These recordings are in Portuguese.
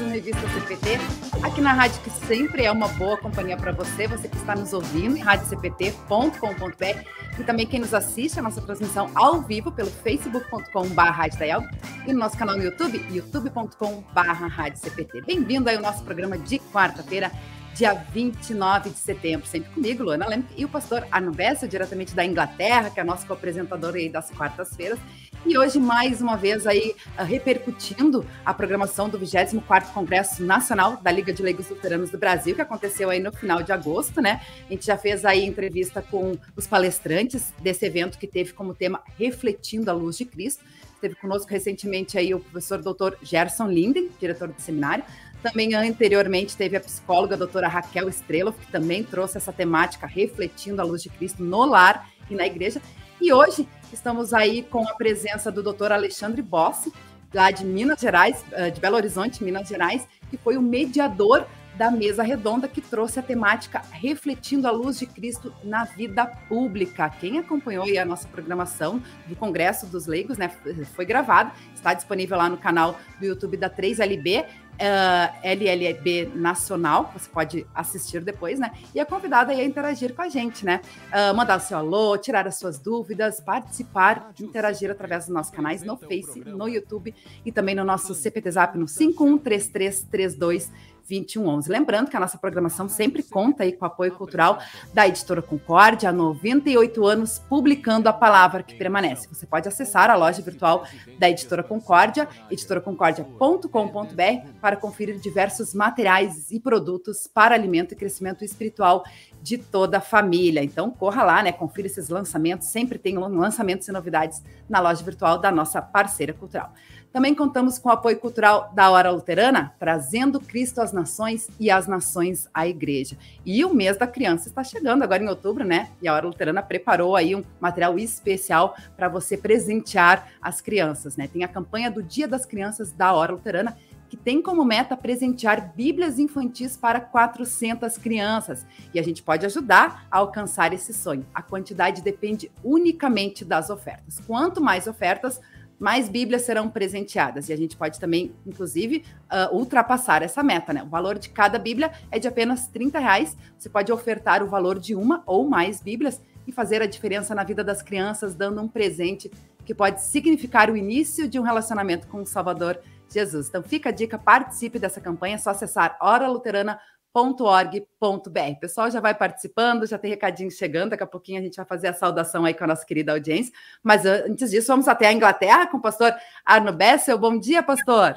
um Revista CPT, aqui na rádio que sempre é uma boa companhia para você, você que está nos ouvindo em radiocpt.com.br e também quem nos assiste a nossa transmissão ao vivo pelo facebook.com.br e no nosso canal no YouTube, youtube.com.br Bem-vindo aí ao nosso programa de quarta-feira, dia 29 de setembro, sempre comigo, Luana Lemke, e o pastor Arno Bessa, diretamente da Inglaterra, que é nosso co-apresentador aí das quartas-feiras. E hoje, mais uma vez, aí ah, repercutindo a programação do 24º Congresso Nacional da Liga de Leigos Luteranos do Brasil, que aconteceu aí no final de agosto, né? A gente já fez aí entrevista com os palestrantes desse evento que teve como tema Refletindo a Luz de Cristo. Teve conosco recentemente aí o professor doutor Gerson Linden, diretor do seminário. Também anteriormente teve a psicóloga a doutora Raquel Estrela, que também trouxe essa temática refletindo a luz de Cristo no lar e na igreja. E hoje estamos aí com a presença do doutor Alexandre Bossi, lá de Minas Gerais, eh, de Belo Horizonte, Minas Gerais, que foi o mediador da mesa redonda que trouxe a temática refletindo a luz de Cristo na vida pública. Quem acompanhou a nossa programação do Congresso dos Leigos, né, foi gravado, está disponível lá no canal do YouTube da 3LB uh, ah, LLB Nacional, você pode assistir depois, né? E a convidada a interagir com a gente, né? Uh, mandar o seu alô, tirar as suas dúvidas, participar, interagir através dos nossos canais no Face, no YouTube e também no nosso CPT Zap no 513332 2111. Lembrando que a nossa programação sempre conta aí com o apoio cultural da Editora Concórdia, há 98 anos publicando a palavra que permanece. Você pode acessar a loja virtual da Editora Concórdia, editoraconcordia.com.br, para conferir diversos materiais e produtos para alimento e crescimento espiritual de toda a família. Então, corra lá, né? Confira esses lançamentos. Sempre tem lançamentos e novidades na loja virtual da nossa parceira cultural. Também contamos com o apoio cultural da Hora Luterana, trazendo Cristo às nações e as nações à igreja. E o mês da criança está chegando agora em outubro, né? E a Hora Luterana preparou aí um material especial para você presentear as crianças, né? Tem a campanha do Dia das Crianças da Hora Luterana, que tem como meta presentear Bíblias infantis para 400 crianças. E a gente pode ajudar a alcançar esse sonho. A quantidade depende unicamente das ofertas. Quanto mais ofertas, mais Bíblias serão presenteadas. E a gente pode também, inclusive, uh, ultrapassar essa meta, né? O valor de cada Bíblia é de apenas 30 reais. Você pode ofertar o valor de uma ou mais Bíblias e fazer a diferença na vida das crianças, dando um presente que pode significar o início de um relacionamento com o Salvador Jesus. Então fica a dica, participe dessa campanha, é só acessar oraluterana.com www.org.br. pessoal já vai participando, já tem recadinho chegando, daqui a pouquinho a gente vai fazer a saudação aí com a nossa querida audiência. Mas antes disso, vamos até a Inglaterra com o pastor Arno Bessel. Bom dia, pastor.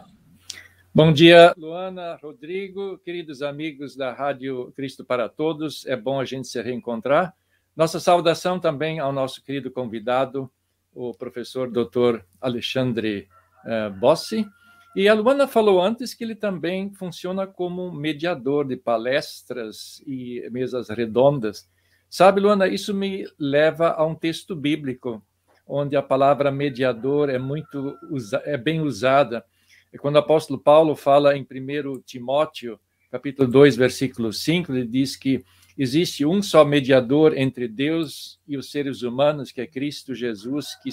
Bom dia, Luana, Rodrigo, queridos amigos da Rádio Cristo para Todos. É bom a gente se reencontrar. Nossa saudação também ao nosso querido convidado, o professor Dr. Alexandre uh, Bossi e a Luana falou antes que ele também funciona como mediador de palestras e mesas redondas. Sabe, Luana, isso me leva a um texto bíblico, onde a palavra mediador é muito é bem usada. E quando o apóstolo Paulo fala em 1 Timóteo, capítulo 2, versículo 5, ele diz que existe um só mediador entre Deus e os seres humanos, que é Cristo Jesus, que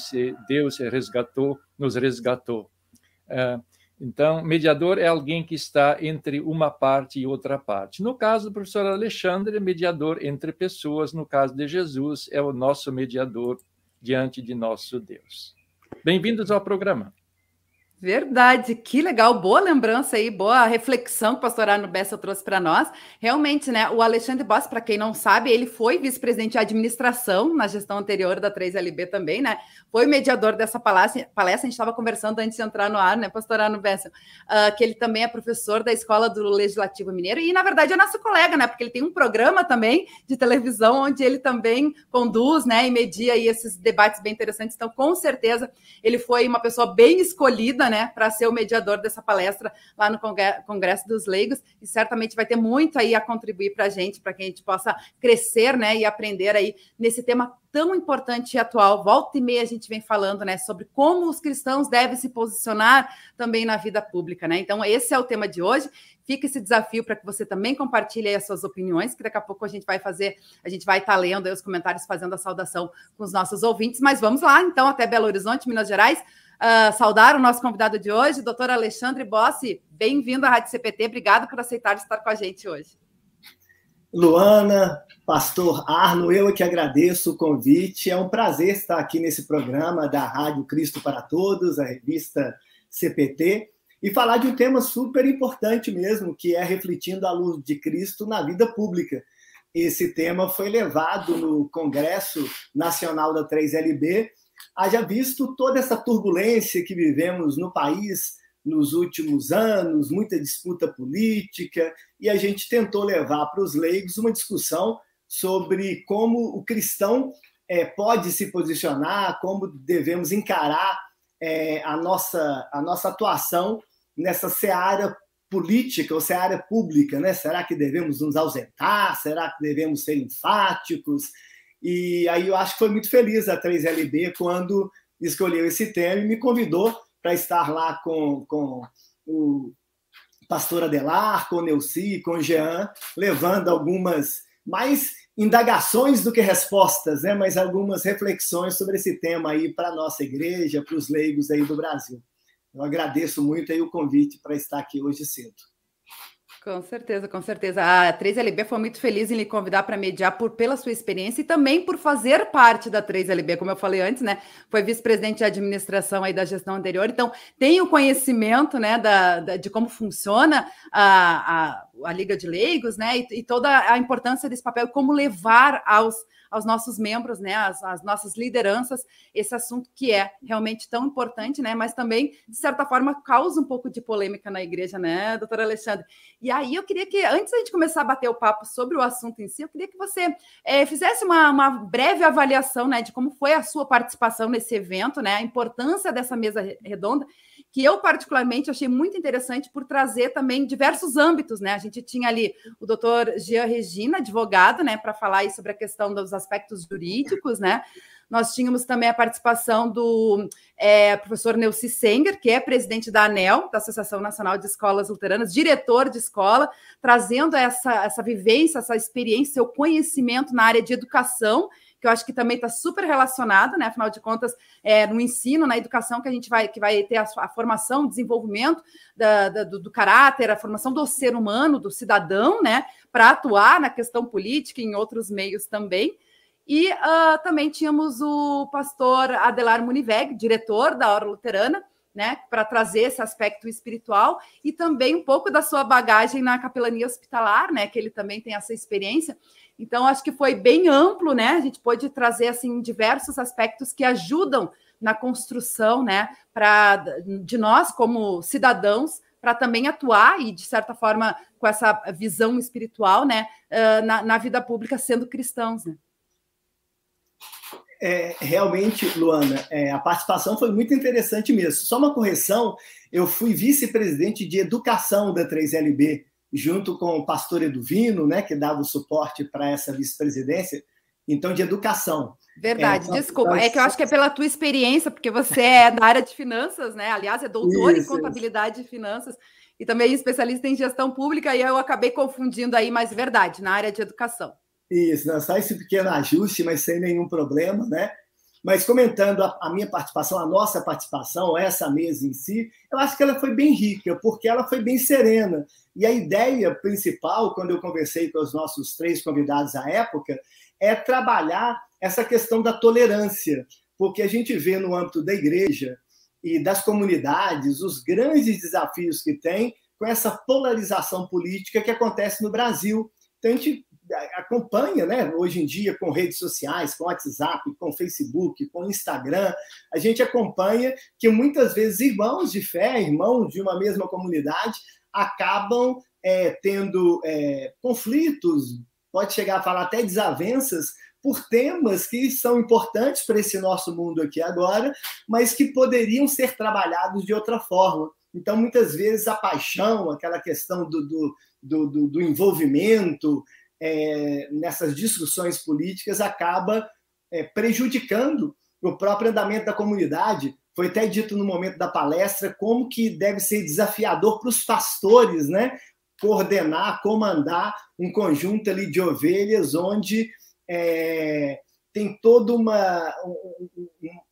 Deus resgatou, nos resgatou. Então, mediador é alguém que está entre uma parte e outra parte. No caso do professor Alexandre, é mediador entre pessoas. No caso de Jesus, é o nosso mediador diante de nosso Deus. Bem-vindos ao programa. Verdade, que legal, boa lembrança aí, boa reflexão que o pastor Arno Bessa trouxe para nós. Realmente, né, o Alexandre Boss, para quem não sabe, ele foi vice-presidente de administração na gestão anterior da 3LB também, né? Foi mediador dessa palestra, palestra a gente estava conversando antes de entrar no ar, né, pastor Arno Bessa, uh, que ele também é professor da Escola do Legislativo Mineiro e, na verdade, é nosso colega, né, porque ele tem um programa também de televisão onde ele também conduz, né, e media aí esses debates bem interessantes. Então, com certeza, ele foi uma pessoa bem escolhida né, para ser o mediador dessa palestra lá no Congresso dos Leigos, e certamente vai ter muito aí a contribuir para a gente, para que a gente possa crescer, né, e aprender aí nesse tema tão importante e atual. Volta e meia a gente vem falando, né, sobre como os cristãos devem se posicionar também na vida pública, né? Então, esse é o tema de hoje. Fica esse desafio para que você também compartilhe as suas opiniões, que daqui a pouco a gente vai fazer, a gente vai estar tá lendo os comentários, fazendo a saudação com os nossos ouvintes. Mas vamos lá, então, até Belo Horizonte, Minas Gerais. Uh, saudar o nosso convidado de hoje, doutor Alexandre Bossi. Bem-vindo à Rádio CPT. Obrigado por aceitar estar com a gente hoje. Luana, pastor Arno, eu é que agradeço o convite. É um prazer estar aqui nesse programa da Rádio Cristo para Todos, a revista CPT, e falar de um tema super importante mesmo, que é refletindo a luz de Cristo na vida pública. Esse tema foi levado no Congresso Nacional da 3LB, haja visto toda essa turbulência que vivemos no país nos últimos anos, muita disputa política, e a gente tentou levar para os leigos uma discussão sobre como o cristão é, pode se posicionar, como devemos encarar é, a, nossa, a nossa atuação nessa seara política ou seara pública, né? Será que devemos nos ausentar? Será que devemos ser enfáticos? E aí eu acho que foi muito feliz a 3LB quando escolheu esse tema e me convidou para estar lá com, com o pastor Adelar, com o Neuci, com o Jean, levando algumas mais indagações do que respostas, né? mas algumas reflexões sobre esse tema aí para a nossa igreja, para os leigos aí do Brasil. Eu agradeço muito aí o convite para estar aqui hoje cedo. Com certeza, com certeza. A 3LB foi muito feliz em lhe convidar para mediar por, pela sua experiência e também por fazer parte da 3LB, como eu falei antes, né? Foi vice-presidente de administração aí da gestão anterior, então tem o conhecimento, né, da, da de como funciona a, a, a Liga de Leigos, né? E, e toda a importância desse papel, como levar aos aos nossos membros, né, às, às, nossas lideranças, esse assunto que é realmente tão importante, né, mas também, de certa forma, causa um pouco de polêmica na igreja, né, doutora Alexandre? E aí eu queria que, antes da gente começar a bater o papo sobre o assunto em si, eu queria que você é, fizesse uma, uma breve avaliação, né, de como foi a sua participação nesse evento, né, a importância dessa mesa redonda, que eu particularmente achei muito interessante por trazer também diversos âmbitos, né? A gente tinha ali o doutor Jean Regina, advogado, né, para falar sobre a questão dos aspectos jurídicos, né? Nós tínhamos também a participação do é, professor Neuci Senger, que é presidente da ANEL, da Associação Nacional de Escolas Luteranas, diretor de escola, trazendo essa, essa vivência, essa experiência, seu conhecimento na área de educação que eu acho que também está super relacionado, né? Afinal de contas, é no ensino, na educação que a gente vai que vai ter a, a formação, o desenvolvimento da, da, do, do, caráter, a formação do ser humano, do cidadão, né? Para atuar na questão política e em outros meios também. E uh, também tínhamos o pastor Adelar Muniveg, diretor da Hora Luterana, né, para trazer esse aspecto espiritual e também um pouco da sua bagagem na capelania hospitalar, né, que ele também tem essa experiência. Então, acho que foi bem amplo, né? A gente pôde trazer assim diversos aspectos que ajudam na construção, né, para de nós como cidadãos para também atuar e de certa forma com essa visão espiritual, né, na, na vida pública sendo cristãos, né? É, realmente, Luana, é, a participação foi muito interessante mesmo. Só uma correção: eu fui vice-presidente de educação da 3LB junto com o pastor Eduvino, né, que dava o suporte para essa vice-presidência, então de educação. Verdade, é, desculpa. Então, é que eu acho que é pela tua experiência, porque você é da área de finanças, né? Aliás, é doutor isso, em contabilidade isso. e finanças e também especialista em gestão pública, e eu acabei confundindo aí, mas verdade, na área de educação. Isso, só esse pequeno ajuste, mas sem nenhum problema, né? Mas comentando a, a, minha participação, a nossa participação, essa mesa em si, eu acho que ela foi bem rica, porque ela foi bem serena. E a ideia principal, quando eu conversei com os nossos três convidados à época, é trabalhar essa questão da tolerância, porque a gente vê no âmbito da igreja e das comunidades os grandes desafios que tem com essa polarização política que acontece no Brasil. Então, a gente acompanha, né, hoje em dia, com redes sociais, com WhatsApp, com Facebook, com Instagram, a gente acompanha que muitas vezes irmãos de fé, irmãos de uma mesma comunidade, acabam é, tendo é, conflitos, pode chegar a falar até desavenças, por temas que são importantes para esse nosso mundo aqui agora, mas que poderiam ser trabalhados de outra forma. Então, muitas vezes, a paixão, aquela questão do, do, do, do envolvimento, é, nessas discussões políticas acaba é, prejudicando o próprio andamento da comunidade. Foi até dito no momento da palestra como que deve ser desafiador para os pastores, né? Coordenar, comandar um conjunto ali de ovelhas onde é, tem todo uma, um,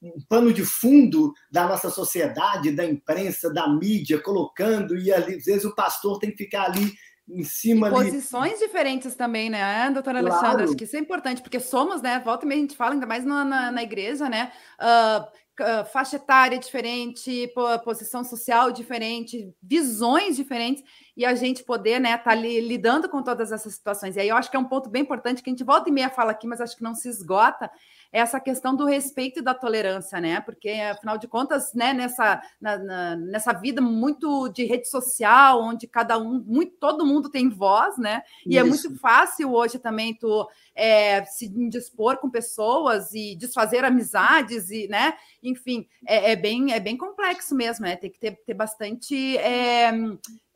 um, pano de fundo da nossa sociedade, da imprensa, da mídia, colocando, e às vezes o pastor tem que ficar ali em cima e posições ali. diferentes também, né, doutora claro. Alexandra? Acho que isso é importante, porque somos, né? Volta e meia a gente fala, ainda mais na, na, na igreja, né? Uh, faixa etária diferente, posição social diferente, visões diferentes, e a gente poder, né, estar tá lidando com todas essas situações. E aí eu acho que é um ponto bem importante que a gente volta e meia fala aqui, mas acho que não se esgota, essa questão do respeito e da tolerância, né? Porque, afinal de contas, né, nessa, na, na, nessa vida muito de rede social, onde cada um, muito, todo mundo tem voz, né? E Isso. é muito fácil hoje também tu é, se dispor com pessoas e desfazer amizades, e, né? Enfim, é, é bem, é bem complexo mesmo, né? Tem que ter, ter bastante. É,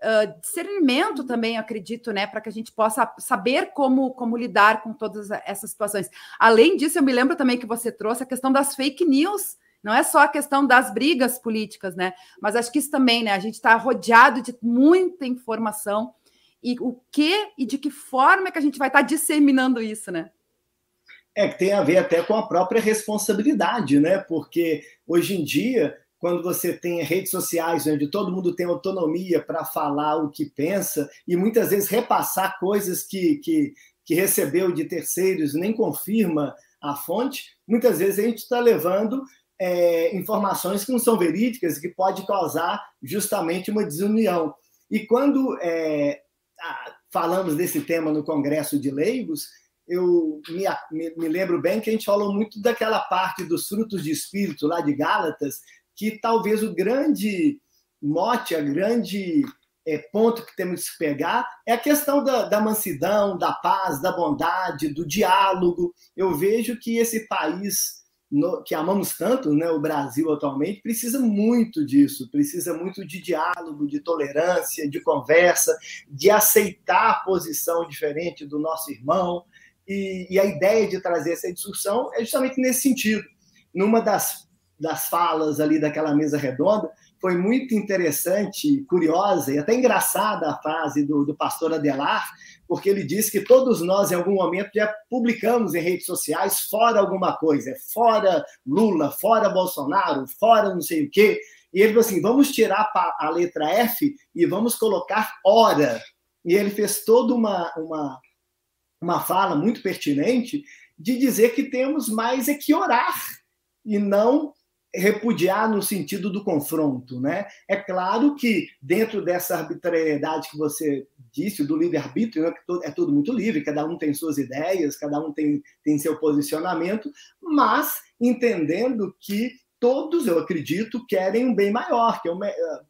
uh, discernimento também, acredito, né, para que a gente possa saber como, como lidar com todas essas situações. Além disso, eu me lembro também que você trouxe a questão das fake news. Não é só a questão das brigas políticas, né? Mas acho que isso também, né? A gente está rodeado de muita informação e o que e de que forma é que a gente vai estar tá disseminando isso, né? É que tem a ver até com a própria responsabilidade, né? Porque hoje em dia quando você tem redes sociais onde todo mundo tem autonomia para falar o que pensa e muitas vezes repassar coisas que, que, que recebeu de terceiros nem confirma a fonte, muitas vezes a gente está levando é, informações que não são verídicas e que pode causar justamente uma desunião. E quando é, falamos desse tema no Congresso de Leigos, eu me, me, me, lembro bem que a gente falou muito daquela parte dos frutos de espírito lá de Gálatas, que talvez o grande mote, a grande é, ponto que temos que pegar é a questão da, da mansidão, da paz, da bondade, do diálogo. Eu vejo que esse país no, que amamos tanto, né, o Brasil atualmente, precisa muito disso, precisa muito de diálogo, de tolerância, de conversa, de aceitar a posição diferente do nosso irmão. E, e a ideia de trazer essa discussão é justamente nesse sentido. Numa das das falas ali daquela mesa redonda, foi muito interessante, curiosa e até engraçada a frase do, do pastor Adelar, porque ele disse que todos nós, em algum momento, já publicamos em redes sociais fora alguma coisa, fora Lula, fora Bolsonaro, fora não sei o quê. E ele falou assim: vamos tirar a letra F e vamos colocar hora. E ele fez toda uma, uma, uma fala muito pertinente de dizer que temos mais é que orar e não repudiar no sentido do confronto, né? É claro que dentro dessa arbitrariedade que você disse, do livre-arbítrio, né, é tudo muito livre, cada um tem suas ideias, cada um tem, tem seu posicionamento, mas entendendo que todos, eu acredito, querem um bem maior, que é a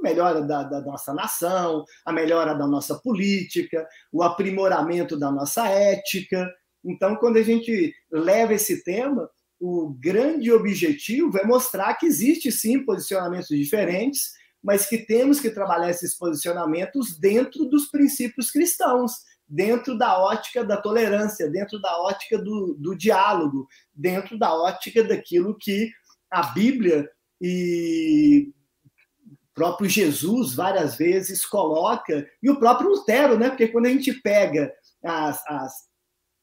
melhora da, da nossa nação, a melhora da nossa política, o aprimoramento da nossa ética. Então, quando a gente leva esse tema, o grande objetivo é mostrar que existe sim posicionamentos diferentes, mas que temos que trabalhar esses posicionamentos dentro dos princípios cristãos, dentro da ótica da tolerância, dentro da ótica do, do diálogo, dentro da ótica daquilo que a Bíblia e próprio Jesus várias vezes coloca, e o próprio Lutero, né? Porque quando a gente pega as, as,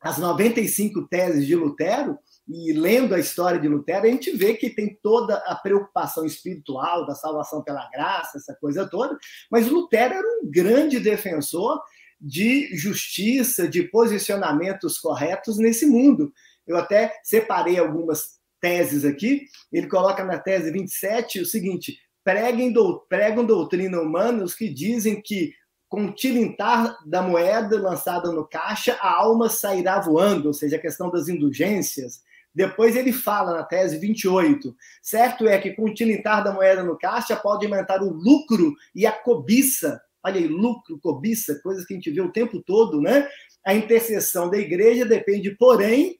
as 95 teses de Lutero, e lendo a história de Lutero, a gente vê que tem toda a preocupação espiritual da salvação pela graça, essa coisa toda, mas Lutero era um grande defensor de justiça, de posicionamentos corretos nesse mundo. Eu até separei algumas teses aqui. Ele coloca na tese 27 o seguinte: preguem do, pregam doutrina humana os que dizem que com o tilintar da moeda lançada no caixa, a alma sairá voando, ou seja, a questão das indulgências, depois ele fala na tese 28, certo é que com o tilintar da moeda no caixa pode aumentar o lucro e a cobiça. Olha aí, lucro, cobiça, coisas que a gente vê o tempo todo, né? A intercessão da igreja depende, porém,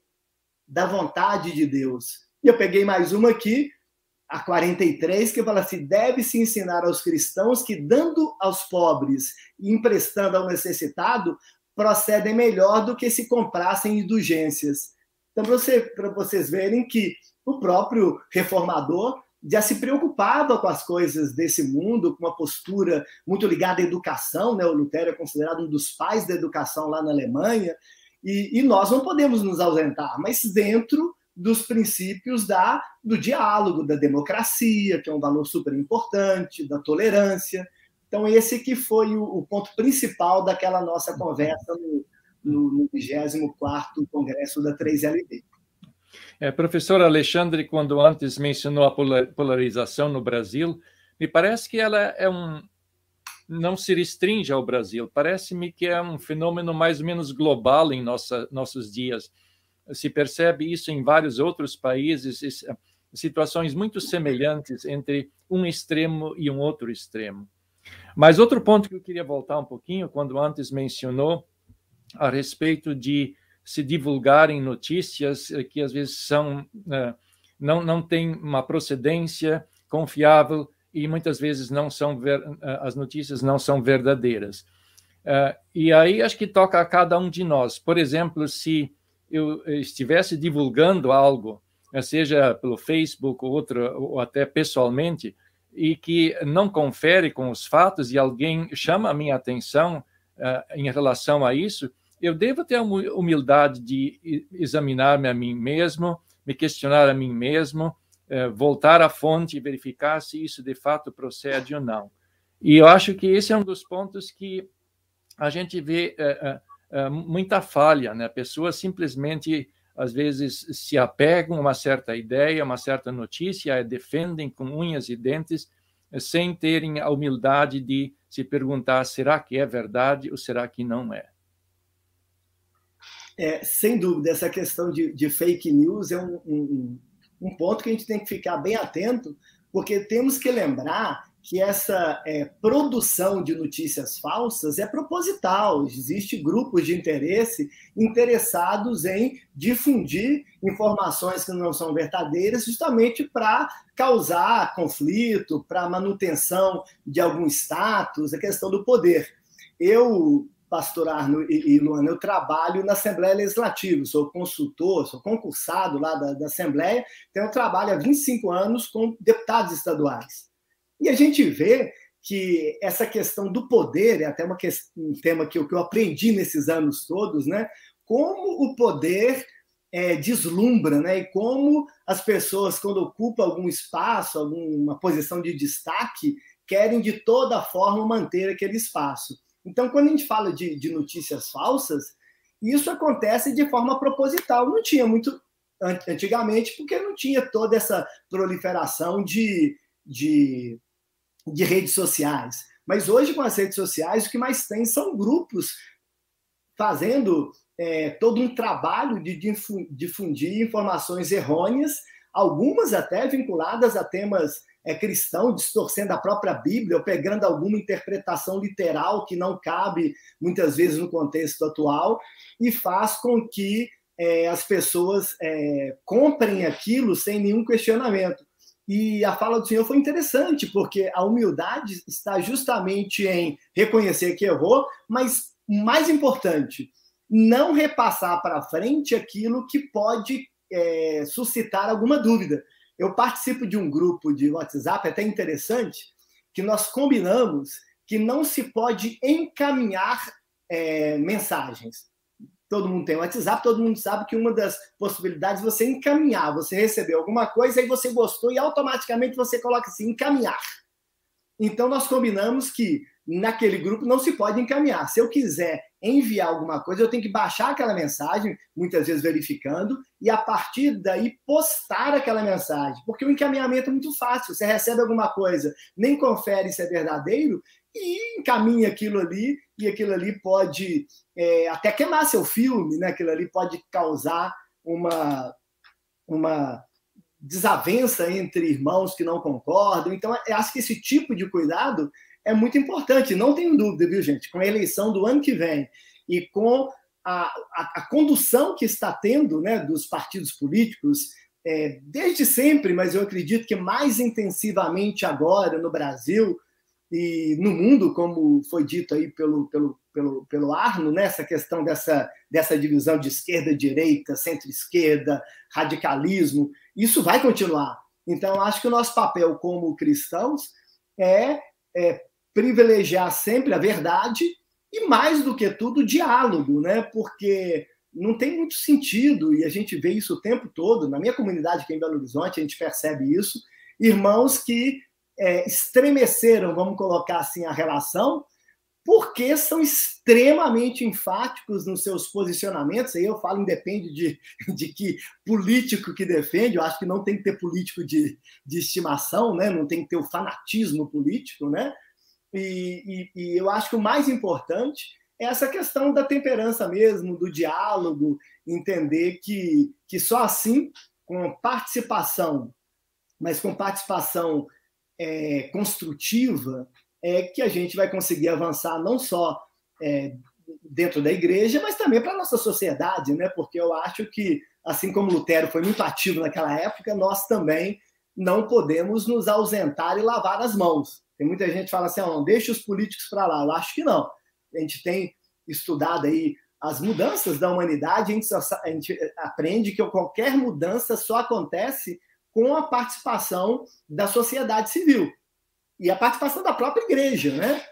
da vontade de Deus. E eu peguei mais uma aqui, a 43, que fala assim: deve-se ensinar aos cristãos que, dando aos pobres e emprestando ao necessitado, procedem melhor do que se comprassem indulgências então, para você, vocês verem que o próprio reformador já se preocupava com as coisas desse mundo, com uma postura muito ligada à educação. Né? O Lutero é considerado um dos pais da educação lá na Alemanha. E, e nós não podemos nos ausentar, mas dentro dos princípios da, do diálogo, da democracia, que é um valor super importante, da tolerância. Então, esse que foi o, o ponto principal daquela nossa conversa no, no, no 24º Congresso da 3LB. É, professor Alexandre, quando antes mencionou a polarização no Brasil, me parece que ela é um não se restringe ao Brasil. Parece-me que é um fenômeno mais ou menos global em nossa, nossos dias. Se percebe isso em vários outros países, situações muito semelhantes entre um extremo e um outro extremo. Mas outro ponto que eu queria voltar um pouquinho, quando antes mencionou a respeito de se divulgarem notícias que às vezes são né, não não têm uma procedência confiável e muitas vezes não são ver, as notícias não são verdadeiras. E aí acho que toca a cada um de nós. Por exemplo, se eu estivesse divulgando algo, seja pelo Facebook ou outro ou até pessoalmente, e que não confere com os fatos e alguém chama a minha atenção em relação a isso, eu devo ter a humildade de examinar-me a mim mesmo, me questionar a mim mesmo, uh, voltar à fonte e verificar se isso de fato procede ou não. E eu acho que esse é um dos pontos que a gente vê uh, muita falha, né? Pessoas simplesmente às vezes se apegam a uma certa ideia, uma certa notícia, a defendem com unhas e dentes, sem terem a humildade de se perguntar: será que é verdade ou será que não é? É, sem dúvida, essa questão de, de fake news é um, um, um ponto que a gente tem que ficar bem atento, porque temos que lembrar que essa é, produção de notícias falsas é proposital. Existe grupos de interesse interessados em difundir informações que não são verdadeiras, justamente para causar conflito, para manutenção de algum status, a questão do poder. Eu, pastor Arno e, Luana, eu trabalho na Assembleia Legislativa, sou consultor, sou concursado lá da, da Assembleia, então eu trabalho há 25 anos com deputados estaduais. E a gente vê que essa questão do poder, é até uma questão, um tema que eu, que eu aprendi nesses anos todos, né? como o poder é, deslumbra, né? E como as pessoas, quando ocupam algum espaço, alguma posição de destaque, querem de toda forma manter aquele espaço. Então, quando a gente fala de, de notícias falsas, isso acontece de forma proposital. Não tinha muito antigamente, porque não tinha toda essa proliferação de, de de redes sociais. Mas hoje, com as redes sociais, o que mais tem são grupos fazendo é, todo um trabalho de difundir informações errôneas, algumas até vinculadas a temas é, cristãos, distorcendo a própria Bíblia, ou pegando alguma interpretação literal que não cabe muitas vezes no contexto atual, e faz com que é, as pessoas é, comprem aquilo sem nenhum questionamento. E a fala do Senhor foi interessante, porque a humildade está justamente em reconhecer que errou, mas mais importante, não repassar para frente aquilo que pode é, suscitar alguma dúvida. Eu participo de um grupo de WhatsApp, até interessante, que nós combinamos que não se pode encaminhar é, mensagens todo mundo tem WhatsApp, todo mundo sabe que uma das possibilidades é você encaminhar, você recebeu alguma coisa e você gostou e automaticamente você coloca assim, encaminhar. Então nós combinamos que naquele grupo não se pode encaminhar. Se eu quiser enviar alguma coisa, eu tenho que baixar aquela mensagem, muitas vezes verificando, e a partir daí postar aquela mensagem. Porque o encaminhamento é muito fácil. Você recebe alguma coisa, nem confere se é verdadeiro, e encaminha aquilo ali, e aquilo ali pode é, até queimar seu filme, né? aquilo ali pode causar uma, uma desavença entre irmãos que não concordam. Então, eu acho que esse tipo de cuidado é muito importante. Não tenho dúvida, viu, gente? Com a eleição do ano que vem e com a, a, a condução que está tendo né, dos partidos políticos, é, desde sempre, mas eu acredito que mais intensivamente agora no Brasil, e no mundo, como foi dito aí pelo, pelo, pelo, pelo Arno, né, essa questão dessa, dessa divisão de esquerda-direita, centro-esquerda, radicalismo, isso vai continuar. Então, acho que o nosso papel como cristãos é, é privilegiar sempre a verdade e, mais do que tudo, o diálogo, né? porque não tem muito sentido, e a gente vê isso o tempo todo, na minha comunidade aqui em Belo Horizonte, a gente percebe isso, irmãos que é, estremeceram, vamos colocar assim, a relação, porque são extremamente enfáticos nos seus posicionamentos. Aí eu falo, independe de, de que político que defende, eu acho que não tem que ter político de, de estimação, né? não tem que ter o fanatismo político, né? E, e, e eu acho que o mais importante é essa questão da temperança mesmo, do diálogo, entender que, que só assim, com participação, mas com participação é, construtiva, é que a gente vai conseguir avançar não só é, dentro da igreja, mas também para a nossa sociedade, né? Porque eu acho que, assim como Lutero foi muito ativo naquela época, nós também não podemos nos ausentar e lavar as mãos. Tem muita gente que fala assim, ah, não, deixa os políticos para lá. Eu acho que não. A gente tem estudado aí as mudanças da humanidade, a gente, só, a gente aprende que qualquer mudança só acontece com a participação da sociedade civil e a participação da própria igreja, né?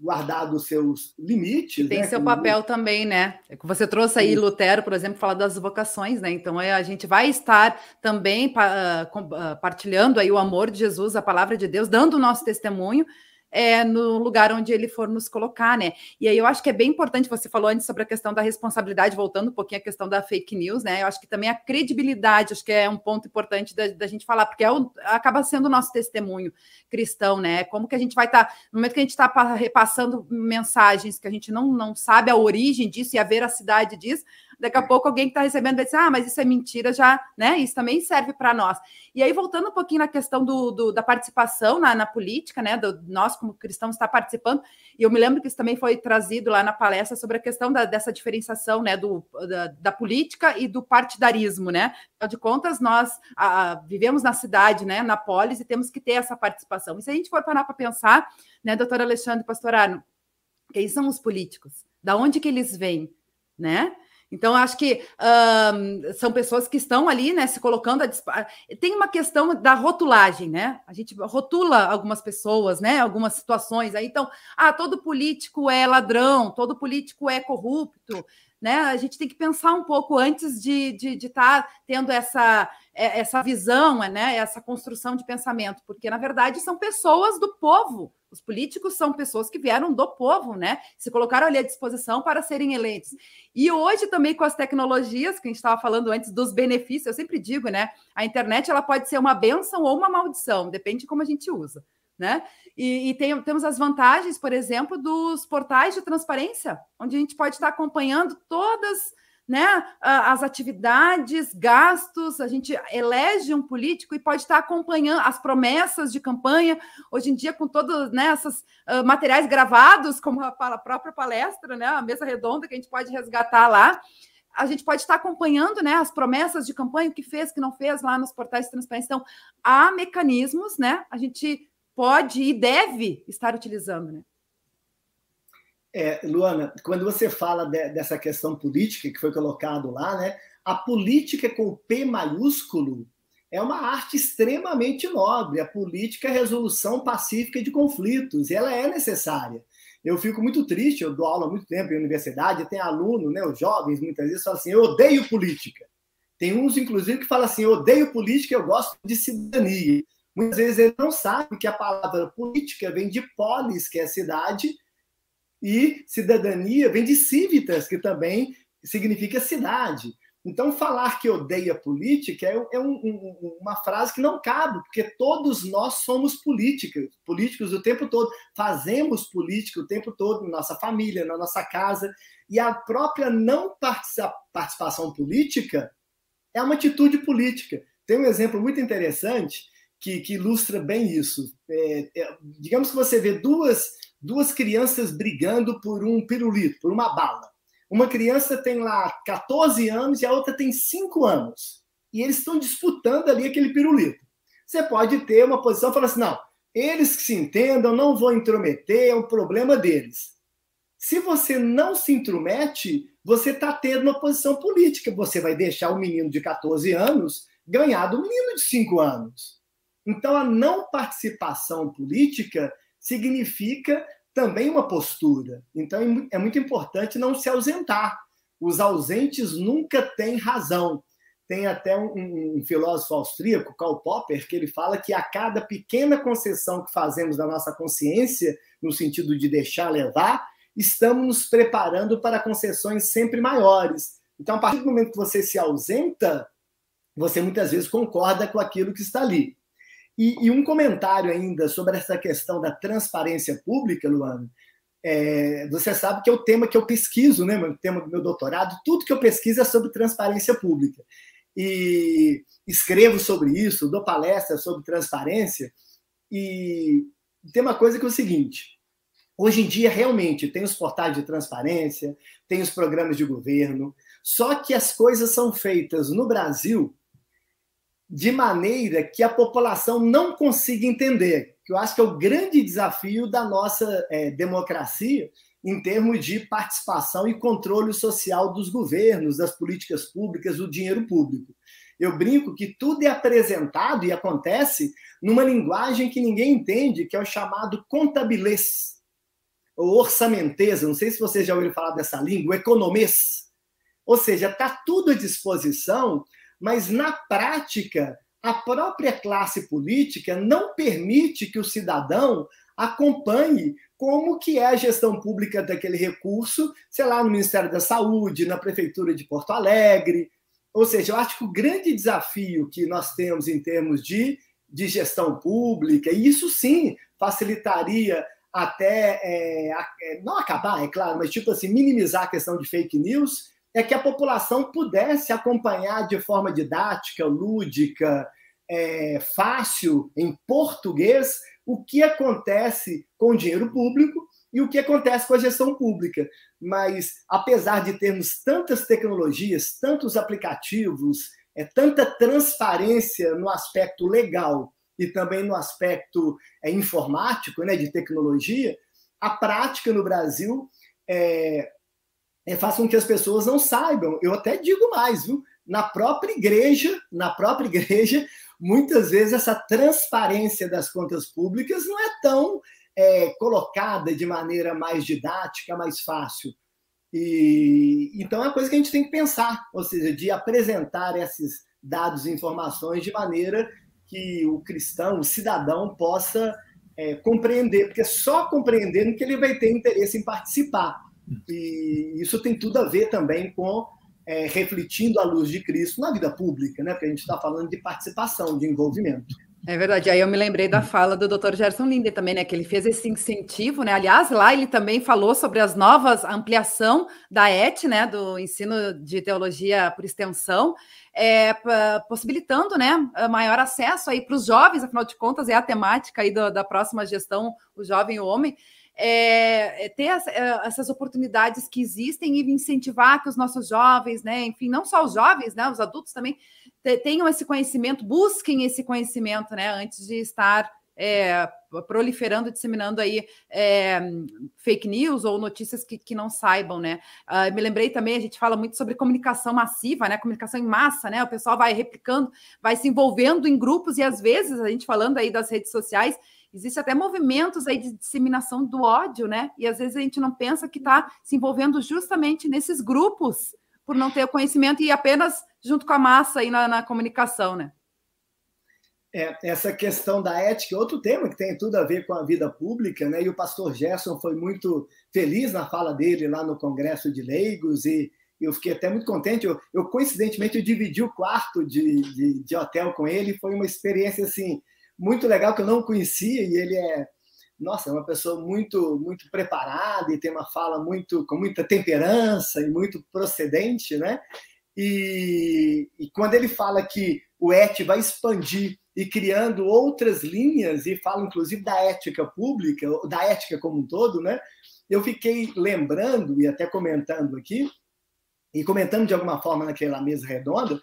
Guardado os seus limites. Tem né? seu papel também, né? É você trouxe aí Sim. Lutero, por exemplo, falar das vocações, né? Então é, a gente vai estar também uh, partilhando aí o amor de Jesus, a palavra de Deus, dando o nosso testemunho é, no lugar onde ele for nos colocar, né? E aí eu acho que é bem importante, você falou antes sobre a questão da responsabilidade, voltando um pouquinho à questão da fake news, né? Eu acho que também a credibilidade, acho que é um ponto importante da, da gente falar, porque é o, acaba sendo o nosso testemunho cristão, né? Como que a gente vai estar, tá, no momento que a gente está repassando mensagens que a gente não, não sabe a origem disso e a veracidade disso, daqui a pouco alguém que está recebendo vai dizer, ah, mas isso é mentira já, né? Isso também serve para nós. E aí, voltando um pouquinho na questão do, do da participação na, na, política, né? Do, nós, como cristãos, está participando, e eu me lembro que isso também foi trazido lá na palestra sobre a questão da, dessa diferenciação, né? Do, da, da, política e do partidarismo, né? Afinal de contas, nós a, vivemos na cidade, né? Na polis, e temos que ter essa participação. E se a gente for parar para pensar, né, doutor Alexandre Pastorano, quem são os políticos? Da onde que eles vêm, né? Então, acho que são pessoas que estão ali, né, se colocando a Tem uma questão da rotulagem, né? A gente rotula algumas pessoas, né? Algumas situações aí. Então, ah, todo político é ladrão, todo político é corrupto, né? A gente tem que pensar um pouco antes de estar de, de tá tendo essa, é, essa visão, né? Essa construção de pensamento, porque na verdade são pessoas do povo os políticos são pessoas que vieram do povo, né? Se colocaram ali à disposição para serem eleitos. E hoje também com as tecnologias que a gente estava falando antes dos benefícios, eu sempre digo, né? A internet ela pode ser uma benção ou uma maldição, depende de como a gente usa, né? E, e tem, temos as vantagens, por exemplo, dos portais de transparência, onde a gente pode estar acompanhando todas né, as atividades, gastos, a gente elege um político e pode estar acompanhando as promessas de campanha, hoje em dia, com todos né, esses uh, materiais gravados, como a, a, própria palestra, né, a mesa redonda que a gente pode resgatar lá. A gente pode estar acompanhando né, as promessas de campanha, o que fez, o que não fez lá nos portais de transparência. Então, há mecanismos, né? A gente pode e deve estar utilizando, né? É, Luana, quando você fala de, dessa questão política que foi colocado lá, né? A política com P maiúsculo é uma arte extremamente nobre. A política é resolução pacífica de conflitos, e ela é necessária. Eu fico muito triste, eu dou aula há muito tempo em universidade, tem aluno, né, os jovens muitas vezes falam assim: eu odeio política. Tem uns, inclusive, que falam assim: eu odeio política, eu gosto de cidadania. Muitas vezes ele não sabe que a palavra política vem de polis, que é cidade, e cidadania vem de civitas, que também significa cidade. Então, falar que odeia política é, é um, um, uma frase que não cabe, porque todos nós somos políticos, políticos o tempo todo, fazemos política o tempo todo na nossa família, na nossa casa, e a própria não participação política é uma atitude política. Tem um exemplo muito interessante que, que ilustra bem isso. É, é, digamos que você vê duas duas crianças brigando por um pirulito, por uma bala. Uma criança tem lá 14 anos e a outra tem 5 anos. E eles estão disputando ali aquele pirulito. Você pode ter uma posição e falar assim: não, eles que se entendam, não vou intrometer, é um problema deles. Se você não se intromete, você está tendo uma posição política. Você vai deixar o menino de 14 anos ganhar do menino de 5 anos. Então, a não participação política significa também uma postura. Então é muito importante não se ausentar. os ausentes nunca têm razão. Tem até um, um, filósofo austríaco, Karl Popper, que ele fala que a cada pequena concessão que fazemos da nossa consciência, no sentido de deixar levar, estamos nos preparando para concessões sempre maiores. Então, a partir do momento que você se ausenta, você muitas vezes concorda com aquilo que está ali. E, e um comentário ainda sobre essa questão da transparência pública, Luana. É, você sabe que é o tema que eu pesquiso, né? O tema do meu doutorado. Tudo que eu pesquiso é sobre transparência pública e escrevo sobre isso, dou palestras sobre transparência. E tem uma coisa que é o seguinte: hoje em dia, realmente, tem os portais de transparência, tem os programas de governo, só que as coisas são feitas no Brasil de maneira que a população não consiga entender, que eu acho que é o grande desafio da nossa é, democracia em termos de participação e controle social dos governos, das políticas públicas, do dinheiro público. Eu brinco que tudo é apresentado e acontece numa linguagem que ninguém entende, que é o chamado contabilês, ou orçamentesa. Não sei se vocês já ouviram falar dessa língua, economês. Ou seja, está tudo à disposição, mas na prática, a própria classe política não permite que o cidadão acompanhe como que é a gestão pública daquele recurso, sei lá, no Ministério da Saúde, na Prefeitura de Porto Alegre. Ou seja, eu acho que o grande desafio que nós temos em termos de, de gestão pública, e isso sim facilitaria até, é, é, não acabar, é claro, mas tipo assim, minimizar a questão de fake news, é que a população pudesse acompanhar de forma didática, lúdica, é, fácil, em português, o que acontece com o dinheiro público e o que acontece com a gestão pública. Mas, apesar de termos tantas tecnologias, tantos aplicativos, é, tanta transparência no aspecto legal e também no aspecto é, informático, né, de tecnologia, a prática no Brasil é, é, faz com que as pessoas não saibam. Eu até digo mais, viu? Na própria igreja, na própria igreja, muitas vezes essa transparência das contas públicas não é tão é, colocada de maneira mais didática, mais fácil. E então é uma coisa que a gente tem que pensar, ou seja, de apresentar esses dados e informações de maneira que o cristão, o cidadão, possa é, compreender, porque só compreendendo que ele vai ter interesse em participar. E isso tem tudo a ver também com é, refletindo a luz de Cristo na vida pública, né? Porque a gente está falando de participação, de envolvimento. É verdade. Aí eu me lembrei da fala do Dr. Gerson Linder também, né? Que ele fez esse incentivo, né? Aliás, lá ele também falou sobre as novas ampliação da ET, né? Do ensino de teologia por extensão, é, possibilitando, né? Maior acesso aí para os jovens, afinal de contas, é a temática aí do, da próxima gestão, o jovem e o homem é, é ter essa, é, essas oportunidades que existem e incentivar que os nossos jovens, né, enfim, não só os jovens, né, os adultos também tenham esse conhecimento, busquem esse conhecimento, né, antes de estar é, proliferando, disseminando aí é, fake news ou notícias que, que não saibam, né? Uh, me lembrei também, a gente fala muito sobre comunicação massiva, né? Comunicação em massa, né? O pessoal vai replicando, vai se envolvendo em grupos e às vezes a gente falando aí das redes sociais, Existe até movimentos aí de disseminação do ódio, né? E às vezes a gente não pensa que está se envolvendo justamente nesses grupos por não ter o conhecimento e apenas junto com a massa aí na, na comunicação, né? É, essa questão da ética é outro tema que tem tudo a ver com a vida pública, né? E o pastor Gerson foi muito feliz na fala dele lá no Congresso de Leigos e eu fiquei até muito contente. Eu, eu coincidentemente, eu dividi o quarto de, de, de hotel com ele. Foi uma experiência assim muito legal que eu não conhecia e ele é nossa, é uma pessoa muito muito preparada e tem uma fala muito com muita temperança e muito procedente, né? E, e quando ele fala que o ET vai expandir e criando outras linhas e fala inclusive da ética pública, da ética como um todo, né? Eu fiquei lembrando e até comentando aqui e comentando de alguma forma naquela mesa redonda,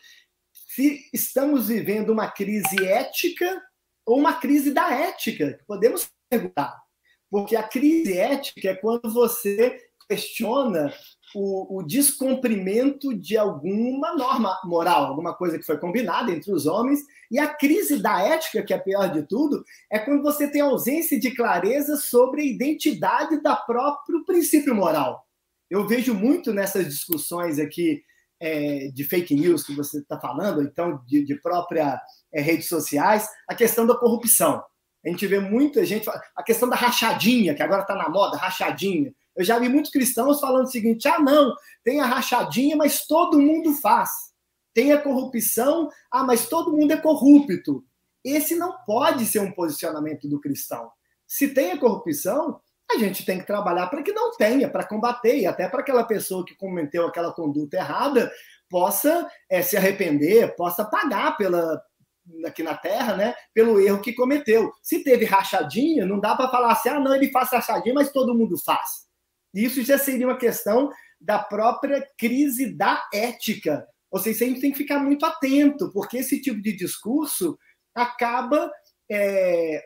se estamos vivendo uma crise ética ou uma crise da ética, podemos perguntar. Porque a crise ética é quando você questiona o, o, descumprimento de alguma norma moral, alguma coisa que foi combinada entre os homens. E a crise da ética, que é pior de tudo, é quando você tem ausência de clareza sobre a identidade da próprio princípio moral. Eu vejo muito nessas discussões aqui é, de fake news que você está falando, então de, de própria é, redes sociais, a questão da corrupção. A gente vê muita gente. A questão da rachadinha, que agora está na moda, rachadinha. Eu já vi muitos cristãos falando o seguinte: ah, não, tem a rachadinha, mas todo mundo faz. Tem a corrupção, ah, mas todo mundo é corrupto. Esse não pode ser um posicionamento do cristão. Se tem a corrupção, a gente tem que trabalhar para que não tenha, para combater, e até para aquela pessoa que cometeu aquela conduta errada possa é, se arrepender, possa pagar pela, aqui na Terra, né, pelo erro que cometeu. Se teve rachadinha, não dá para falar assim, ah, não, ele faz rachadinha, mas todo mundo faz. Isso já seria uma questão da própria crise da ética. Ou seja, a gente tem que ficar muito atento, porque esse tipo de discurso acaba é,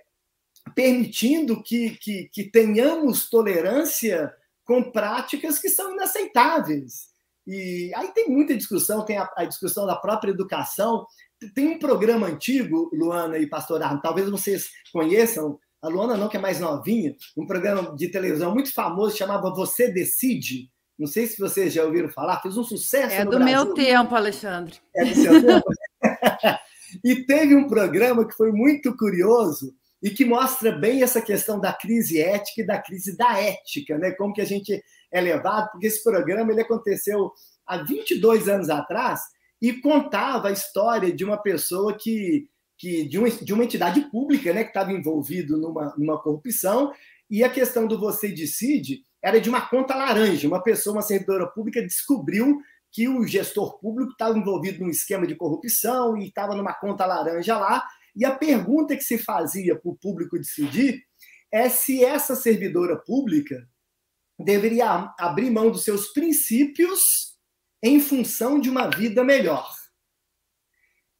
permitindo que, que, que tenhamos tolerância com práticas que são inaceitáveis. E aí tem muita discussão, tem a, a, discussão da própria educação. Tem um programa antigo, Luana e Pastor Arno, talvez vocês conheçam, a Luana não, que é mais novinha, um programa de televisão muito famoso chamava Você Decide. Não sei se vocês já ouviram falar, fez um sucesso. É do Brasil. meu tempo, Alexandre. É do seu tempo. e teve um programa que foi muito curioso e que mostra bem essa questão da crise ética e da crise da ética, né? Como que a gente é levado, porque esse programa ele aconteceu há 22 anos atrás e contava a história de uma pessoa que que de, uma, de uma entidade pública né, que estava envolvido numa, numa corrupção, e a questão do você decide era de uma conta laranja. Uma pessoa, uma servidora pública, descobriu que o gestor público estava envolvido num esquema de corrupção e estava numa conta laranja lá. E a pergunta que se fazia para o público decidir é se essa servidora pública deveria abrir mão dos seus princípios em função de uma vida melhor.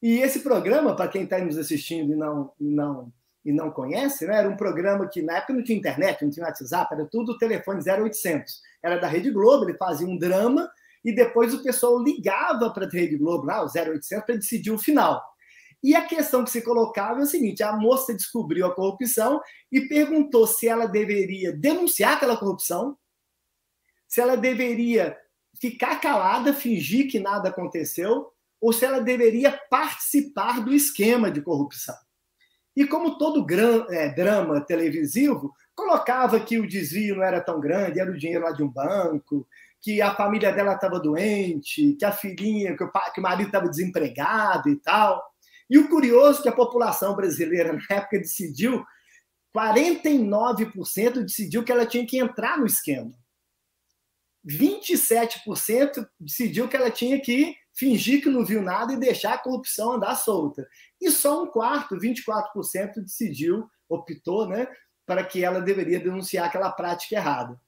E esse programa, para quem está nos assistindo e não, e não, e não conhece, né, era um programa que na época não tinha internet, não tinha WhatsApp, era tudo telefone 0800. Era da Rede Globo, ele fazia um drama e depois o pessoal ligava para a Rede Globo, lá, o 0800, para decidir o final. E a questão que se colocava é o seguinte: a moça descobriu a corrupção e perguntou se ela deveria denunciar aquela corrupção, se ela deveria ficar calada, fingir que nada aconteceu, ou se ela deveria participar do esquema de corrupção. E como todo gran, é, drama televisivo, colocava que o desvio não era tão grande, era o dinheiro lá de um banco, que a família dela estava doente, que a filhinha, que o, que o marido estava desempregado e tal. E o curioso é que a população brasileira, na época, decidiu, 49% decidiu que ela tinha que entrar no esquema. 27% decidiu que ela tinha que fingir que não viu nada e deixar a corrupção andar solta. E só um quarto, 24%, decidiu, optou, né, para que ela deveria denunciar aquela prática errada.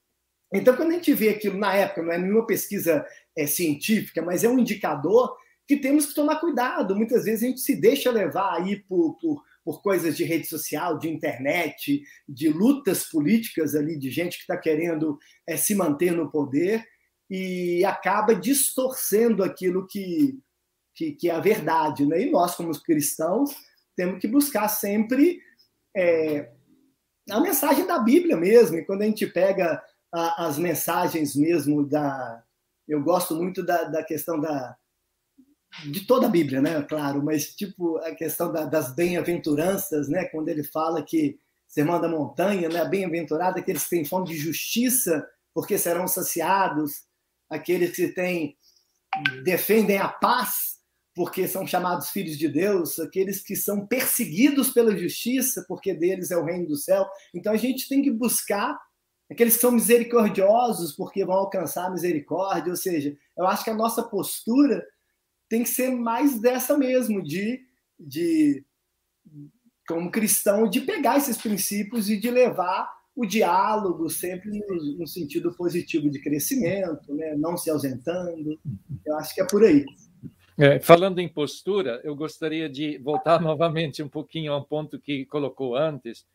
Então, quando a gente vê aquilo na época, não é nenhuma pesquisa é, científica, mas é um indicador que temos que tomar cuidado. Muitas vezes a gente se deixa levar aí por, por, por coisas de rede social, de internet, de lutas políticas ali, de gente que está querendo é, se manter no poder e acaba distorcendo aquilo que, que, que, é a verdade. Né? E nós, como cristãos, temos que buscar sempre é, a mensagem da Bíblia mesmo. E quando a gente pega a, as mensagens mesmo da. Eu gosto muito da, da questão da, de toda a Bíblia, né? Claro, mas tipo a questão da, das bem-aventuranças, né? Quando ele fala que Sermão da Montanha, né? Bem-aventurado aqueles que têm fome de justiça, porque serão saciados aqueles que têm, defendem a paz, porque são chamados filhos de Deus, aqueles que são perseguidos pela justiça, porque deles é o reino do céu. Então a gente tem que buscar aqueles que são misericordiosos, porque vão alcançar a misericórdia. Ou seja, eu acho que a nossa postura tem que ser mais dessa mesmo, de, de como cristão, de pegar esses princípios e de levar o diálogo sempre no, no, sentido positivo de crescimento, né? não se ausentando. Eu acho que é por aí. É, falando em postura, eu gostaria de voltar novamente um pouquinho a um ponto que colocou antes,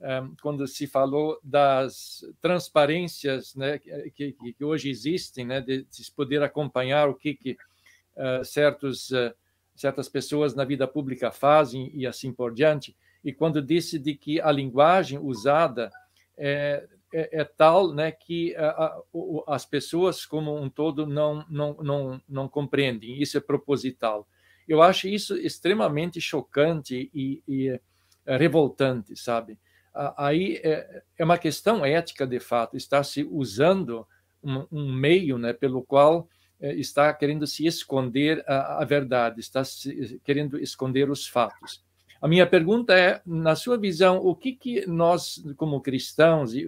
é, quando se falou das transparências né, que, que, hoje existem, né, de, se poder acompanhar o que, que uh, certos, uh, certas pessoas na vida pública fazem e assim por diante. E quando disse de que a linguagem usada é, é, é tal né, que as pessoas como um todo não, não, não, não compreendem. Isso é proposital. Eu acho isso extremamente chocante e, e é, revoltante, sabe? Aí é, é, uma questão ética, de fato, está se usando um, um meio né, pelo qual está querendo se esconder a, a verdade, está se, querendo esconder os fatos. A minha pergunta é, na sua visão, o que, que nós, como cristãos e,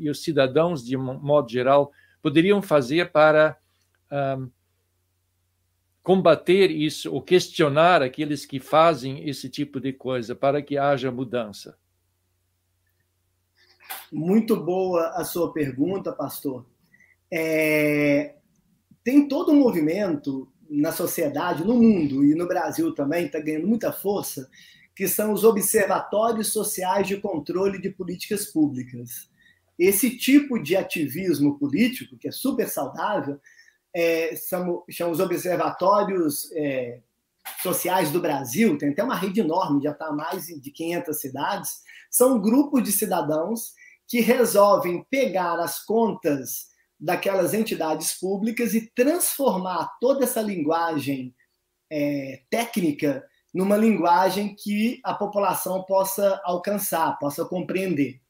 e os cidadãos, de modo geral, poderiam fazer para um, combater isso ou questionar aqueles que fazem esse tipo de coisa para que haja mudança? Muito boa a sua pergunta, pastor. É, tem todo um movimento na sociedade, no mundo e no Brasil também, está ganhando muita força, que são os observatórios sociais de controle de políticas públicas. Esse tipo de ativismo político, que é super saudável, é, são, são os observatórios é, sociais do Brasil, tem até uma rede enorme, já está mais de 500 cidades, são grupos de cidadãos que resolvem pegar as contas daquelas entidades públicas e transformar toda essa linguagem é, técnica numa linguagem que a população possa alcançar, possa compreender.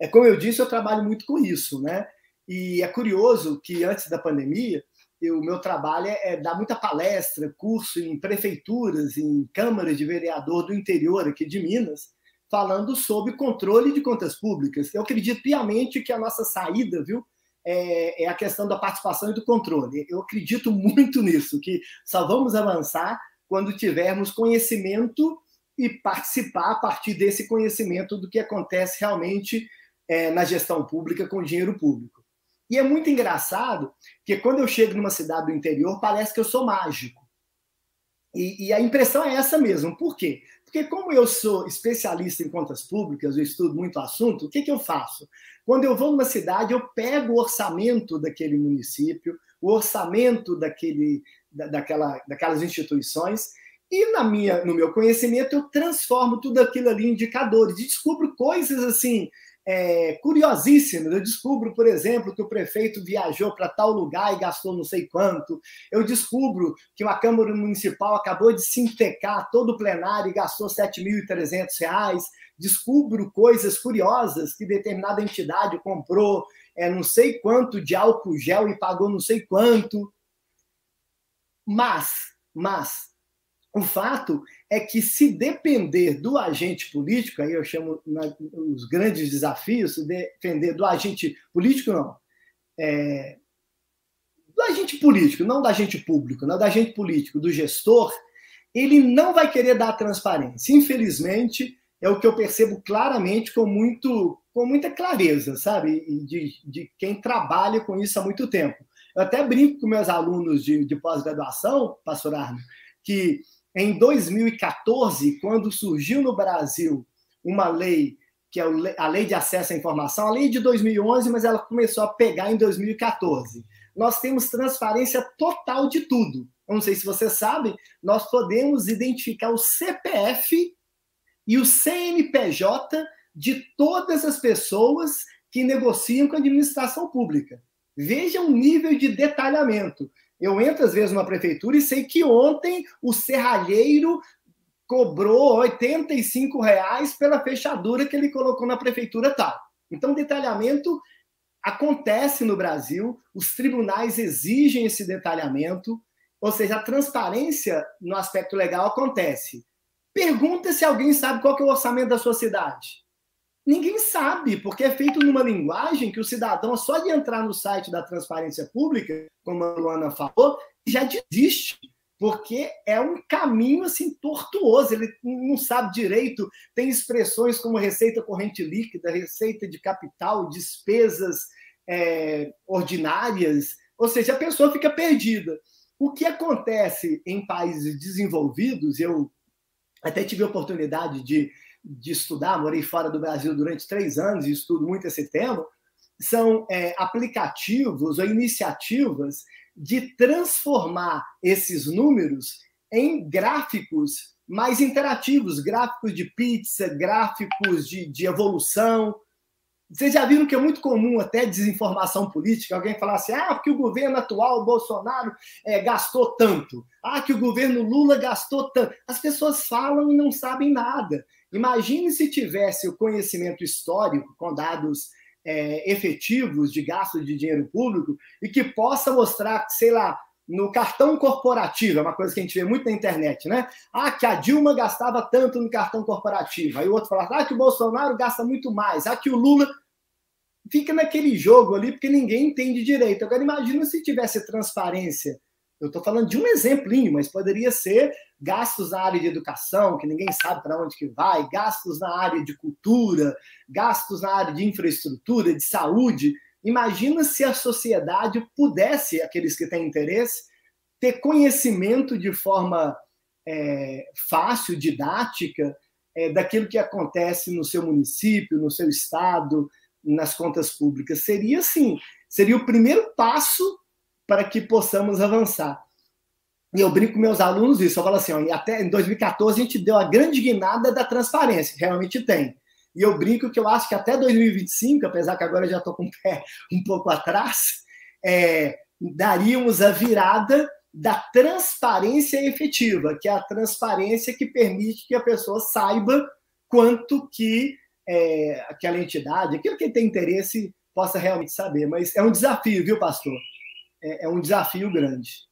É como eu disse, eu trabalho muito com isso, né? E é curioso que antes da pandemia, o meu trabalho é, é dar muita palestra, curso em prefeituras, em câmaras de vereador do interior aqui de Minas, falando sobre controle de contas públicas. Eu acredito piamente que a nossa saída, viu, é, é a questão da participação e do controle. Eu acredito muito nisso, que só vamos avançar quando tivermos conhecimento e participar a partir desse conhecimento do que acontece realmente é, na gestão pública com dinheiro público. E é muito engraçado que quando eu chego numa cidade do interior, parece que eu sou mágico. E, e, a impressão é essa mesmo. Por quê? Porque, como eu sou especialista em contas públicas, eu estudo muito o assunto, o que, que eu faço? Quando eu vou numa cidade, eu pego o orçamento daquele município, o orçamento daquele, daquela, daquelas instituições, e na minha, no meu conhecimento eu transformo tudo aquilo ali em indicadores, e descubro coisas assim é, curiosíssimas. Eu descubro, por exemplo, que o prefeito viajou para tal lugar e gastou não sei quanto. Eu descubro que uma Câmara Municipal acabou de sintecar todo o plenário e gastou R$ 7.300. Descubro coisas curiosas que determinada entidade comprou é, não sei quanto de álcool gel e pagou não sei quanto. Mas, mas, o fato é que, se depender do agente político, aí eu chamo os grandes desafios, se depender do agente político, não. É, do agente político, não do agente público, não do agente político, do gestor, ele não vai querer dar transparência. Infelizmente, é o que eu percebo claramente com, muito, com muita clareza, sabe? De, de quem trabalha com isso há muito tempo. Eu até brinco com meus alunos de, de pós-graduação, pastor Arno, que em 2014, quando surgiu no Brasil uma lei, que é a Lei de Acesso à Informação, a lei de 2011, mas ela começou a pegar em 2014. Nós temos transparência total de tudo. Eu não sei se você sabe, nós podemos identificar o CPF e o CNPJ de todas as pessoas que negociam com a administração pública. Veja o nível de detalhamento. Eu entro, às vezes, numa prefeitura e sei que ontem o serralheiro cobrou 85 reais pela fechadura que ele colocou na prefeitura tal. Então, detalhamento acontece no Brasil, os tribunais exigem esse detalhamento, ou seja, a transparência no aspecto legal acontece. Pergunta se alguém sabe qual é o orçamento da sua cidade. Ninguém sabe, porque é feito numa linguagem que o cidadão, só de entrar no site da Transparência Pública, como a Luana falou, já desiste, porque é um caminho assim tortuoso, ele não sabe direito, tem expressões como receita corrente líquida, receita de capital, despesas é, ordinárias, ou seja, a pessoa fica perdida. O que acontece em países desenvolvidos, eu até tive a oportunidade de de estudar, morei fora do Brasil durante três anos e estudo muito esse tema, são é, aplicativos ou iniciativas de transformar esses números em gráficos mais interativos, gráficos de pizza, gráficos de, de evolução. Vocês já viram que é muito comum até desinformação política, alguém falar assim, ah, porque o governo atual, o Bolsonaro, é, gastou tanto. Ah, que o governo Lula gastou tanto. As pessoas falam e não sabem nada. Imagine se tivesse o conhecimento histórico com dados é, efetivos de gasto de dinheiro público e que possa mostrar, sei lá, no cartão corporativo, é uma coisa que a gente vê muito na internet, né? Ah, que a Dilma gastava tanto no cartão corporativo. Aí o outro fala, ah, que o Bolsonaro gasta muito mais. Ah, que o Lula fica naquele jogo ali porque ninguém entende direito. Agora imagina se tivesse transparência. Eu estou falando de um exemplinho, mas poderia ser gastos na área de educação, que ninguém sabe para onde que vai, gastos na área de cultura, gastos na área de infraestrutura, de saúde. Imagina se a sociedade pudesse, aqueles que têm interesse, ter conhecimento de forma é, fácil, didática, é, daquilo que acontece no seu município, no seu estado, nas contas públicas. Seria, assim, seria o primeiro passo para que possamos avançar. E eu brinco com meus alunos isso, eu falo assim, ó, até em 2014 a gente deu a grande guinada da transparência, realmente tem. E eu brinco que eu acho que até 2025, apesar que agora eu já estou com o pé um pouco atrás, é, daríamos a virada da transparência efetiva, que é a transparência que permite que a pessoa saiba quanto que é, aquela entidade, aquilo que tem interesse, possa realmente saber. Mas é um desafio, viu, pastor? É, é um desafio grande.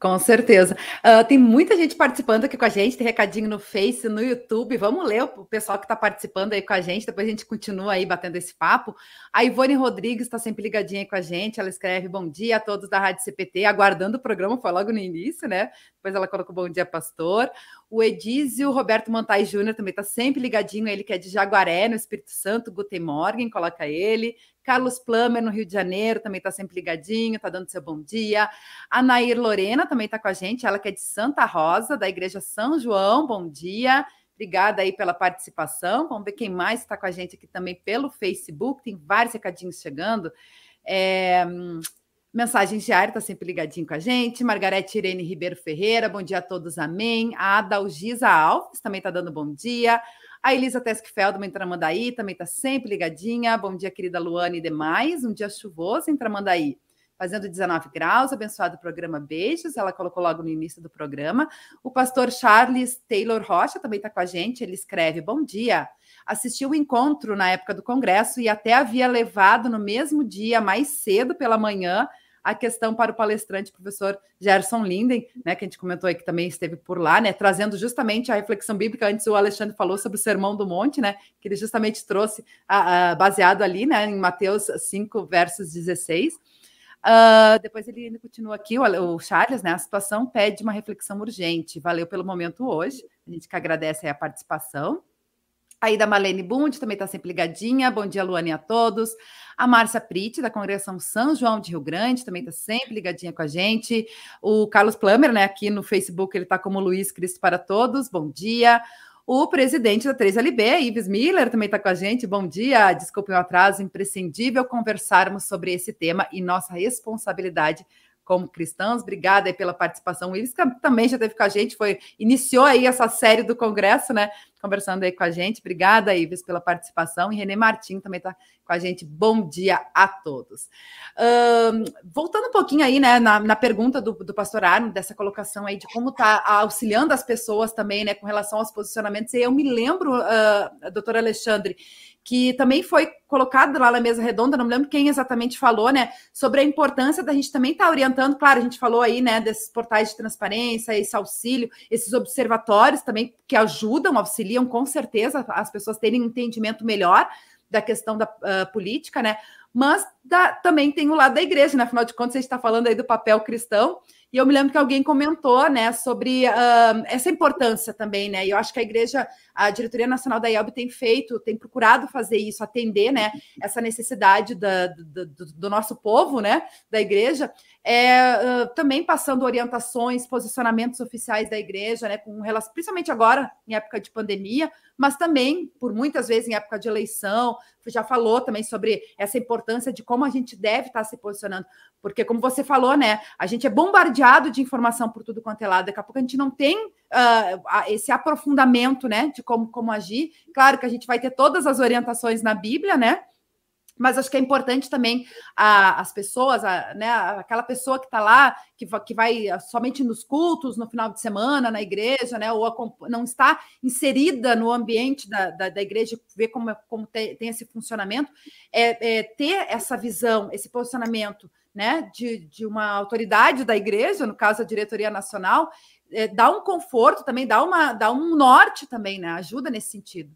Com certeza. Uh, tem muita gente participando aqui com a gente, tem recadinho no Face, no YouTube. Vamos ler o pessoal que está participando aí com a gente, depois a gente continua aí batendo esse papo. A Ivone Rodrigues está sempre ligadinha aí com a gente. Ela escreve bom dia a todos da Rádio CPT, aguardando o programa, foi logo no início, né? Depois ela colocou bom dia, pastor. O Edísio Roberto Montai Júnior também está sempre ligadinho, ele que é de Jaguaré, no Espírito Santo, Guten Morgen, coloca ele. Carlos Plummer, no Rio de Janeiro, também está sempre ligadinho, está dando seu bom dia. A Nair Lorena também está com a gente, ela que é de Santa Rosa, da Igreja São João, bom dia. Obrigada aí pela participação. Vamos ver quem mais está com a gente aqui também pelo Facebook. Tem vários recadinhos chegando. É, Mensagens diárias, está sempre ligadinho com a gente. Margarete Irene Ribeiro Ferreira, bom dia a todos, amém. A Adalgisa Alves também está dando bom dia. A Elisa Teskfeld, em Tramandaí, também está sempre ligadinha. Bom dia, querida Luana e demais. Um dia chuvoso em Tramandaí, fazendo 19 graus. Abençoado programa, beijos. Ela colocou logo no início do programa. O pastor Charles Taylor Rocha também está com a gente. Ele escreve: Bom dia. Assisti o encontro na época do Congresso e até havia levado no mesmo dia, mais cedo pela manhã, a questão para o palestrante, professor Gerson Linden, né, que a gente comentou aí que também esteve por lá, né, trazendo justamente a reflexão bíblica. Antes o Alexandre falou sobre o Sermão do Monte, né, que ele justamente trouxe baseado ali, né, em Mateus 5, versos 16. Uh, ah, depois ele continua aqui, o, o, Charles, né? A situação pede uma reflexão urgente. Valeu pelo momento hoje. A gente que agradece a participação. Aí da Malene Bund também está sempre ligadinha. Bom dia, Luane, a todos. A Márcia Prite, da Congregação São João de Rio Grande, também está sempre ligadinha com a gente. O Carlos Plummer, né, aqui no Facebook, ele está como Luiz Cristo para Todos. Bom dia. O presidente da 3LB, Ives Miller, também está com a gente. Bom dia. Desculpe o atraso, imprescindível conversarmos sobre esse tema e nossa responsabilidade como cristãos. Obrigada pela participação. O Ives também já teve com a gente, foi iniciou aí essa série do Congresso, né? Conversando aí com a gente. Obrigada, Ives, pela participação. E Renê Martim também está com a gente. Bom dia a todos. Um, voltando um pouquinho aí, né, na, na pergunta do, do pastor Arno, dessa colocação aí de como está auxiliando as pessoas também, né, com relação aos posicionamentos. E eu me lembro, uh, doutor Alexandre, que também foi colocado lá na mesa redonda, não me lembro quem exatamente falou, né, sobre a importância da gente também estar tá orientando, claro, a gente falou aí, né, desses portais de transparência, esse auxílio, esses observatórios também que ajudam, auxiliam com certeza as pessoas terem um entendimento melhor da questão da uh, política, né, mas da, também tem o lado da igreja, né, afinal de contas, a gente está falando aí do papel cristão, e eu me lembro que alguém comentou, né, sobre uh, essa importância também, né? E eu acho que a igreja, a diretoria nacional da IELB tem feito, tem procurado fazer isso, atender, né, essa necessidade da, do, do, nosso povo, né, da igreja, é, uh, também passando orientações, posicionamentos oficiais da igreja, né, com relação, principalmente agora em época de pandemia, mas também por muitas vezes em época de eleição, já falou também sobre essa importância de como a gente deve estar se posicionando, porque como você falou, né, a gente é bombardeado bombardeado de informação por tudo quanto é lado. Daqui a pouco a gente não tem uh, esse aprofundamento, né, de como, como agir. Claro que a gente vai ter todas as orientações na Bíblia, né? Mas acho que é importante também a, as pessoas, a, né, aquela pessoa que está lá, que, que vai somente nos cultos, no final de semana, na igreja, né, ou a, não está inserida no ambiente da, da, da igreja, ver como, como tem, tem esse funcionamento, é, é, ter essa visão, esse posicionamento né, de, de uma autoridade da igreja, no caso a diretoria nacional, é, dá um conforto também, dá, uma, dá um norte também, né, ajuda nesse sentido.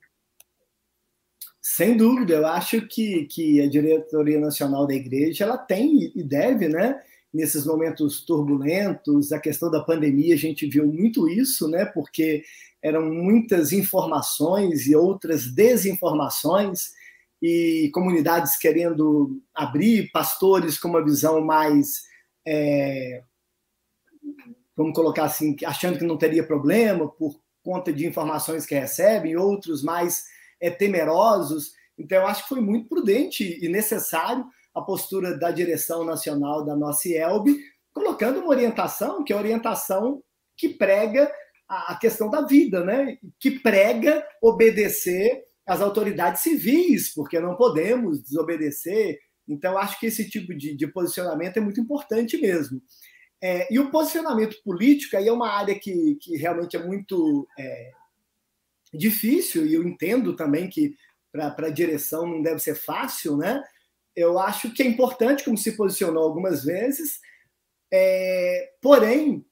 Sem dúvida, eu acho que, que a diretoria nacional da igreja ela tem e deve, né? Nesses momentos turbulentos, a questão da pandemia, a gente viu muito isso, né? Porque eram muitas informações e outras desinformações, e comunidades querendo abrir, pastores com uma visão mais. É, vamos colocar assim, achando que não teria problema por conta de informações que recebem, outros mais é, temerosos. Então, eu acho que foi muito prudente e necessário a postura da direção nacional da nossa IELB, colocando uma orientação, que é a orientação que prega a questão da vida, né? que prega obedecer às autoridades civis, porque não podemos desobedecer. Então, acho que esse tipo de, de posicionamento é muito importante mesmo. É, e o posicionamento político aí é uma área que, que realmente é muito é, difícil, e eu entendo também que para a direção não deve ser fácil, né? Eu acho que é importante, como se posicionou algumas vezes, é, porém,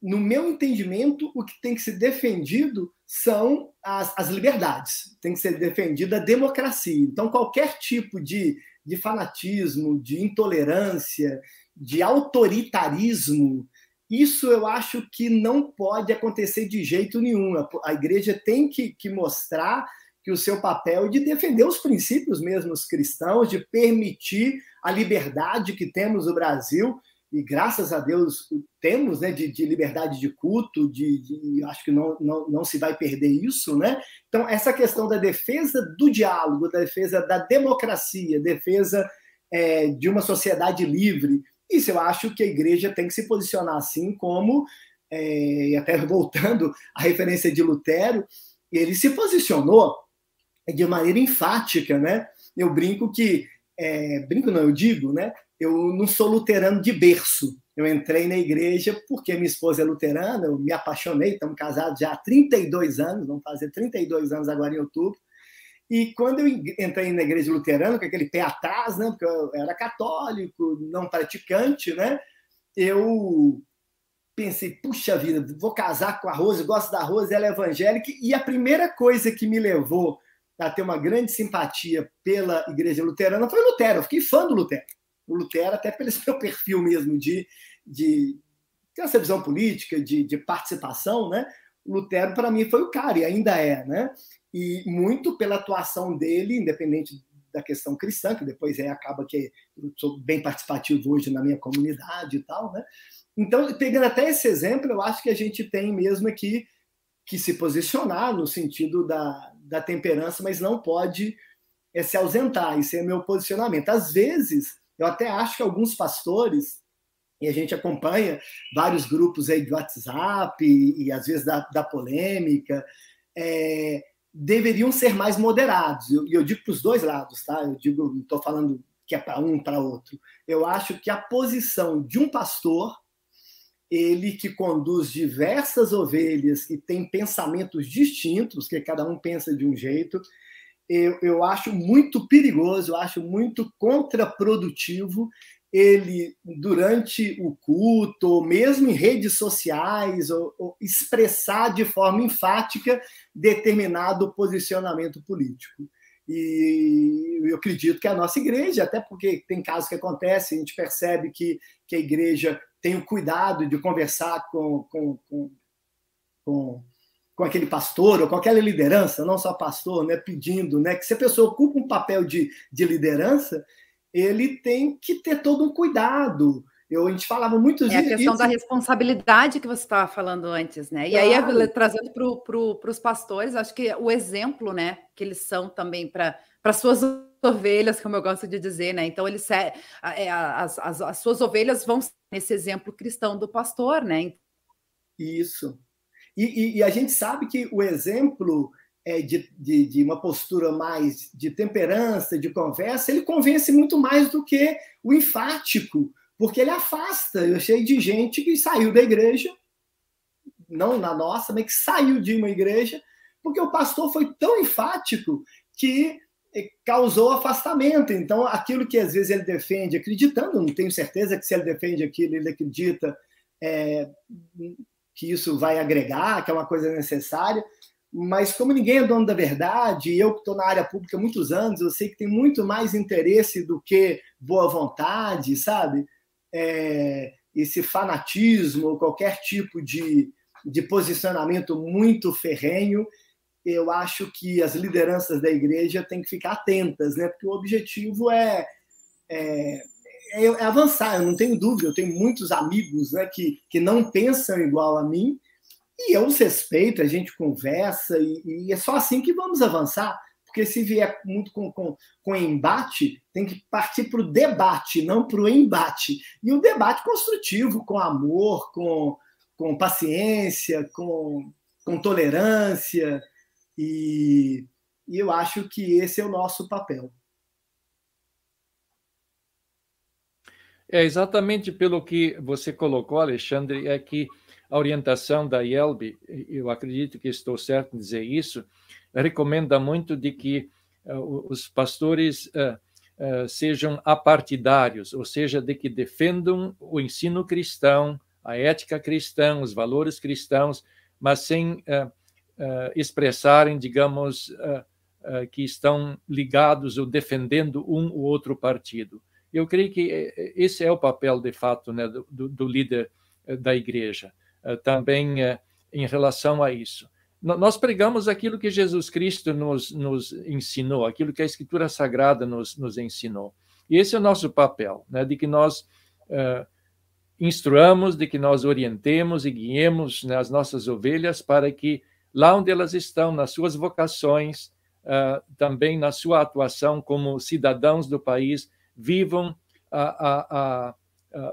no meu entendimento, o que tem que ser defendido são as, as liberdades, tem que ser defendida a democracia. Então, qualquer tipo de, de fanatismo, de intolerância, de autoritarismo, isso eu acho que não pode acontecer de jeito nenhum. A igreja tem que, que mostrar que o seu papel é de defender os princípios mesmos cristãos, de permitir a liberdade que temos no Brasil, e graças a Deus temos né, de, de liberdade de culto, de, de, acho que não, não, não se vai perder isso. Né? Então, essa questão da defesa do diálogo, da defesa da democracia, defesa é, de uma sociedade livre, isso eu acho que a igreja tem que se posicionar assim como, é, e até voltando à referência de Lutero, ele se posicionou de maneira enfática, né? Eu brinco que, é, brinco não, eu digo, né? Eu não sou luterano de berço. Eu entrei na igreja porque minha esposa é luterana, eu me apaixonei, estamos casados já há 32 anos, vamos fazer 32 anos agora em outubro. E quando eu entrei na igreja luterana, com aquele pé atrás, né, porque eu era católico, não praticante, né, eu pensei, puxa vida, vou casar com a Rose, gosto da Rose, ela é evangélica, e a primeira coisa que me levou a ter uma grande simpatia pela igreja luterana foi Lutero, eu fiquei fã do Lutero. O Lutero, até pelo seu perfil mesmo de, de ter essa visão política, de, de participação, né? Lutero, para mim, foi o cara, e ainda é, né? E muito pela atuação dele, independente da questão cristã, que depois é, acaba que eu sou bem participativo hoje na minha comunidade e tal, né? Então, pegando até esse exemplo, eu acho que a gente tem mesmo que, que se posicionar no sentido da, da temperança, mas não pode é, se ausentar, esse é meu posicionamento. Às vezes, eu até acho que alguns pastores, e a gente acompanha vários grupos aí de WhatsApp, e, e às vezes da, da polêmica, é, deveriam ser mais moderados. E eu, eu, digo para os dois lados, tá? Eu digo, não estou falando que é para um para outro. Eu acho que a posição de um pastor, ele que conduz diversas ovelhas que tem pensamentos distintos, que cada um pensa de um jeito, eu, eu acho muito perigoso, eu acho muito contraprodutivo ele, durante o culto, ou mesmo em redes sociais, ou, ou expressar de forma enfática determinado posicionamento político. E eu acredito que a nossa igreja, até porque tem casos que acontecem, a gente percebe que, que a igreja tem o cuidado de conversar com, com, com, com, com aquele pastor ou com aquela liderança, não só pastor, né, pedindo né, que se a pessoa ocupa um papel de, de liderança, ele tem que ter todo um cuidado. Eu, a gente falava muito É a questão isso. da responsabilidade que você estava falando antes, né? E claro. aí, trazendo para pro, os pastores, acho que o exemplo, né, que eles são também para suas ovelhas, como eu gosto de dizer, né? Então, eles é, as, as, as suas ovelhas vão nesse exemplo cristão do pastor, né? Isso. E, e, e a gente sabe que o exemplo de, de, de, uma postura mais de temperança, de conversa, ele convence muito mais do que o enfático, porque ele afasta. Eu achei de gente que saiu da igreja, não na nossa, mas que saiu de uma igreja, porque o pastor foi tão enfático que eh, causou afastamento. Então, aquilo que às vezes ele defende, acreditando, não tenho certeza que se ele defende aquilo, ele acredita é, que isso vai agregar, que é uma coisa necessária. Mas como ninguém é dono da verdade, e eu que estou na área pública há muitos anos, eu sei que tem muito mais interesse do que boa vontade, sabe? É, esse fanatismo, ou qualquer tipo de, de posicionamento muito ferrenho, eu acho que as lideranças da igreja têm que ficar atentas, né? Porque o objetivo é, é, é, é avançar. Eu não tenho dúvida. Eu tenho muitos amigos, né, que, que não pensam igual a mim e eu respeito. A gente conversa e, e é só assim que vamos avançar. Porque se vier muito com, com, com embate, tem que partir para o debate, não para o embate. E o debate construtivo, com amor, com, com paciência, com, com tolerância. E, e eu acho que esse é o nosso papel. É exatamente pelo que você colocou, Alexandre, é que a orientação da IELB, eu acredito que estou certo em dizer isso, recomenda muito de que uh, os pastores uh, uh, sejam apartidários, ou seja, de que defendam o ensino cristão, a ética cristã, os valores cristãos, mas sem expressarem, digamos, que estão ligados ou defendendo um ou outro partido. Eu creio que esse é o papel, de fato, né, do, do líder da igreja, também em relação a isso. Nós pregamos aquilo que Jesus Cristo nos, nos ensinou, aquilo que a Escritura Sagrada nos, nos ensinou. E esse é o nosso papel, né, de que nós instruamos, de que nós orientemos e guiemos né, as nossas ovelhas para que lá onde elas estão, nas suas vocações, uh, também na sua atuação como cidadãos do país, vivam a, a, a,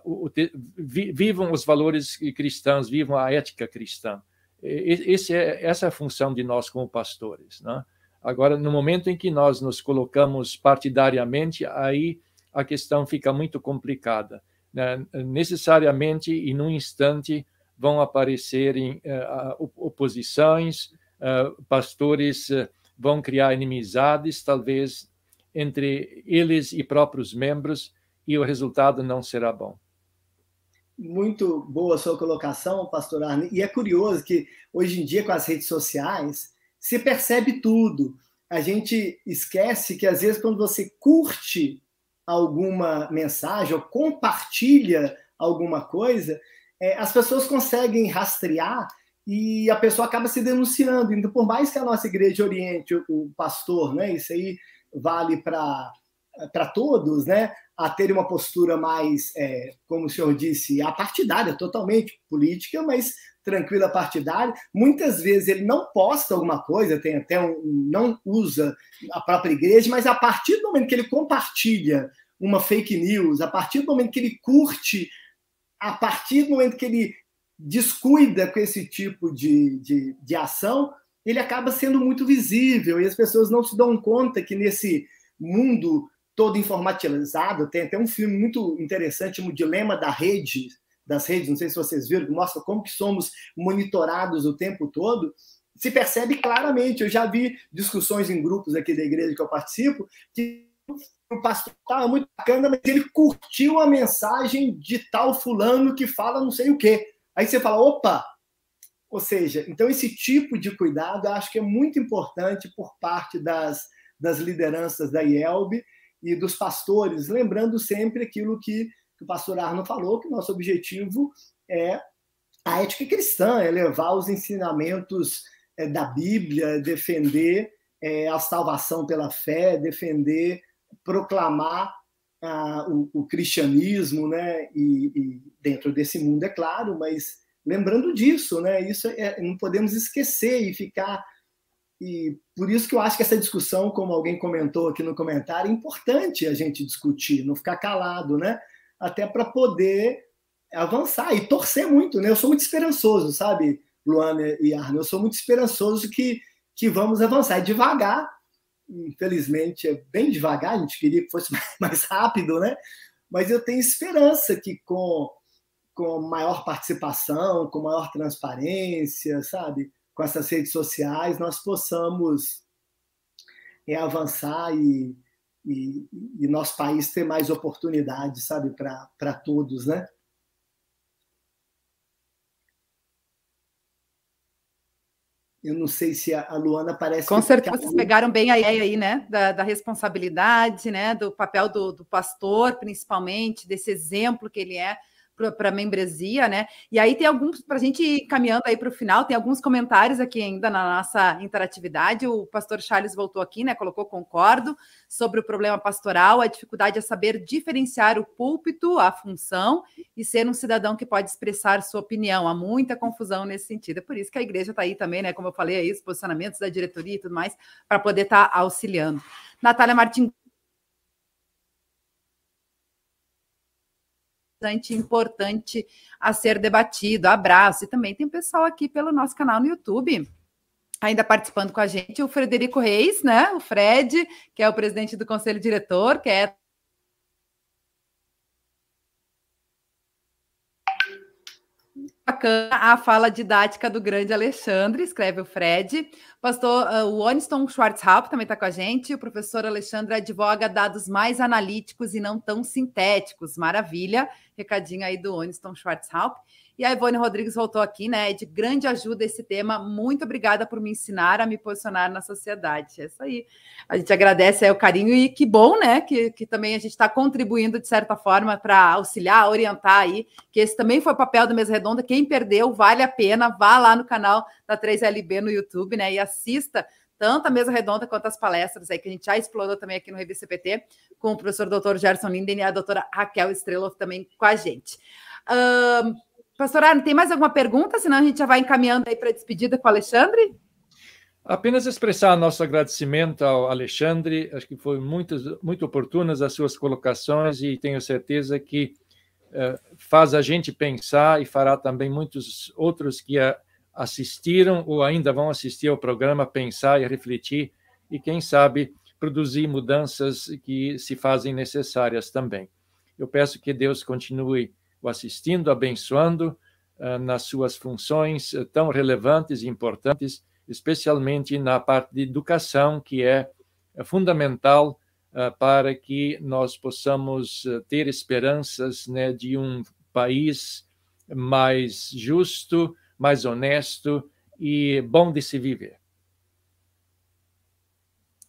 o, vivam os valores cristãos, vivam a ética cristã. Esse é, essa é a função de nós como pastores. Né? Agora, no momento em que nós nos colocamos partidariamente, aí a questão fica muito complicada. Né? Necessariamente, e num instante, vão aparecer em, uh, oposições, uh, pastores uh, vão criar inimizades, talvez entre eles e próprios membros, e o resultado não será bom. Muito boa sua colocação, pastor Arne. E é curioso que hoje em dia, com as redes sociais, se percebe tudo. A gente esquece que, às vezes, quando você curte alguma mensagem ou compartilha alguma coisa, é, as pessoas conseguem rastrear e a pessoa acaba se denunciando. Então, por mais que a nossa igreja oriente o, pastor, né, isso aí vale para para todos, né, a ter uma postura mais, é, como o senhor disse, apartidária, totalmente política, mas tranquila partidária. Muitas vezes ele não posta alguma coisa, tem até um, não usa a própria igreja, mas a partir do momento que ele compartilha uma fake news, a partir do momento que ele curte a partir do momento que ele descuida com esse tipo de, de, de ação, ele acaba sendo muito visível e as pessoas não se dão conta que nesse mundo todo informatizado, tem até um filme muito interessante, O Dilema da Rede, das redes, não sei se vocês viram, que mostra como que somos monitorados o tempo todo, se percebe claramente. Eu já vi discussões em grupos aqui da igreja que eu participo, que o pastor estava muito bacana, mas ele curtiu a mensagem de tal fulano que fala não sei o quê. Aí você fala, opa! Ou seja, então esse tipo de cuidado acho que é muito importante por parte das, das lideranças da IELB e dos pastores, lembrando sempre aquilo que, que o pastor Arno falou, que nosso objetivo é a ética cristã, é levar os ensinamentos é, da Bíblia, defender é, a salvação pela fé, defender proclamar ah, o, o, cristianismo, né? E, e, dentro desse mundo, é claro, mas lembrando disso, né? Isso é, não podemos esquecer e ficar. E por isso que eu acho que essa discussão, como alguém comentou aqui no comentário, é importante a gente discutir, não ficar calado, né? Até para poder avançar e torcer muito, né? Eu sou muito esperançoso, sabe, Luana e Arno? Eu sou muito esperançoso que, que vamos avançar. E devagar, infelizmente, é bem devagar, a gente queria que fosse mais rápido, né? Mas eu tenho esperança que com, com maior participação, com maior transparência, sabe? Com essas redes sociais, nós possamos é, avançar e, e, e nosso país ter mais oportunidades, sabe, para todos, né? Eu não sei se a Luana parece. Com certeza vocês pegaram bem a ideia aí, né? Da, da responsabilidade, né? Do papel do, do pastor, principalmente, desse exemplo que ele é para a membresia, né? E aí tem alguns, para a gente ir caminhando aí para o final, tem alguns comentários aqui ainda na nossa interatividade. O pastor Charles voltou aqui, né? Colocou concordo sobre o problema pastoral, a dificuldade é saber diferenciar o púlpito, a função, e ser um cidadão que pode expressar sua opinião. Há muita confusão nesse sentido. É por isso que a igreja está aí também, né? Como eu falei aí, os posicionamentos da diretoria e tudo mais, para poder estar tá auxiliando. Natália Martins importante a ser debatido. Abraço. E também tem pessoal aqui pelo nosso canal no YouTube. Ainda participando com a gente, o Frederico Reis, né? O Fred, que é o presidente do conselho diretor, que é bacana a fala didática do grande Alexandre, escreve o Fred. Pastor uh, o Oniston Schwarzhaupt também está com a gente. O professor Alexandre advoga dados mais analíticos e não tão sintéticos. Maravilha. Recadinho aí do Oniston Schwarzhaupt. E a Ivone Rodrigues voltou aqui, né? É de grande ajuda esse tema. Muito obrigada por me ensinar a me posicionar na sociedade. É isso aí. A gente agradece o carinho e que bom, né? Que, que também a gente está contribuindo de certa forma para auxiliar, orientar aí. Que esse também foi o papel da Mesa Redonda. Quem perdeu, vale a pena. Vá lá no canal da 3LB no YouTube, né? E assista tanto a mesa redonda quanto as palestras aí que a gente já explorou também aqui no Revista CPT, com o professor doutor Gerson Linden e a doutora Raquel Estrela também com a gente. Um, Pastor Arno, tem mais alguma pergunta? Senão a gente já vai encaminhando aí para a despedida com o Alexandre. Apenas expressar nosso agradecimento ao Alexandre, acho que foi muito, muito oportunas as suas colocações e tenho certeza que eh, faz a gente pensar e fará também muitos outros que assistiram ou ainda vão assistir ao programa pensar e refletir e, quem sabe, produzir mudanças que se fazem necessárias também. Eu peço que Deus continue o assistindo, abençoando uh, nas suas funções uh, tão relevantes e importantes, especialmente na parte de educação, que é uh, fundamental para que nós possamos ter esperanças né, de um país mais justo, mais honesto e bom de se viver.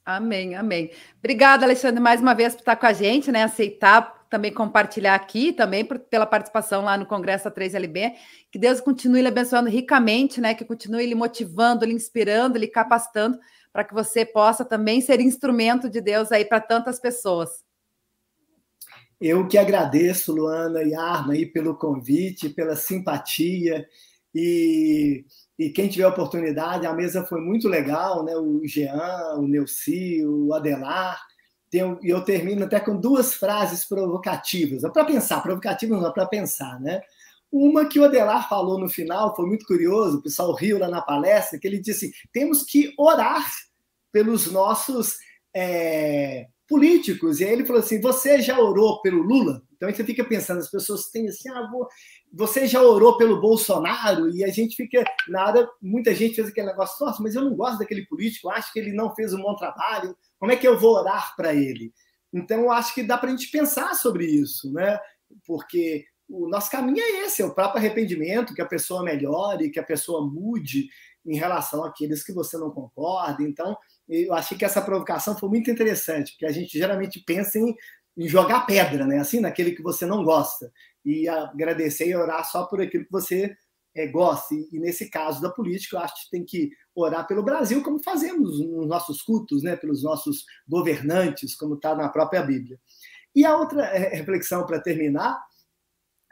Amém, amém. Obrigada, Alexandre, mais uma vez por estar com a gente, né? Aceitar também compartilhar aqui, também por, pela participação lá no Congresso 3LB. Que Deus continue lhe abençoando ricamente, né? Que continue lhe motivando, lhe inspirando, lhe capacitando, para que você possa também ser instrumento de Deus aí para tantas pessoas. Eu que agradeço, Luana e Arma, aí, pelo convite, pela simpatia. E, e quem tiver oportunidade, a mesa foi muito legal, né? O Jean, o Neuci, o Adelar e eu termino até com duas frases provocativas, para pensar, provocativas não, para pensar, né? Uma que o Adelar falou no final, foi muito curioso, o pessoal riu lá na palestra, que ele disse: temos que orar pelos nossos é, políticos. E aí ele falou assim: você já orou pelo Lula? Então aí você fica pensando, as pessoas têm assim, ah, vou... você já orou pelo Bolsonaro? E a gente fica, nada, muita gente fez aquele negócio, nossa, mas eu não gosto daquele político, acho que ele não fez um bom trabalho, como é que eu vou orar para ele? Então, acho que dá para a gente pensar sobre isso, né? Porque o nosso caminho é esse, é o próprio arrependimento, que a pessoa melhore, que a pessoa mude em relação àqueles que você não concorda. Então, eu achei que essa provocação foi muito interessante, porque a gente geralmente pensa em, em jogar pedra, né? Assim, naquele que você não gosta. E agradecer e orar só por aquilo que você é, goste. E nesse caso da política, eu acho que tem que orar pelo Brasil, como fazemos nos nossos cultos, né, pelos nossos governantes, como está na própria Bíblia. E a outra é, reflexão para terminar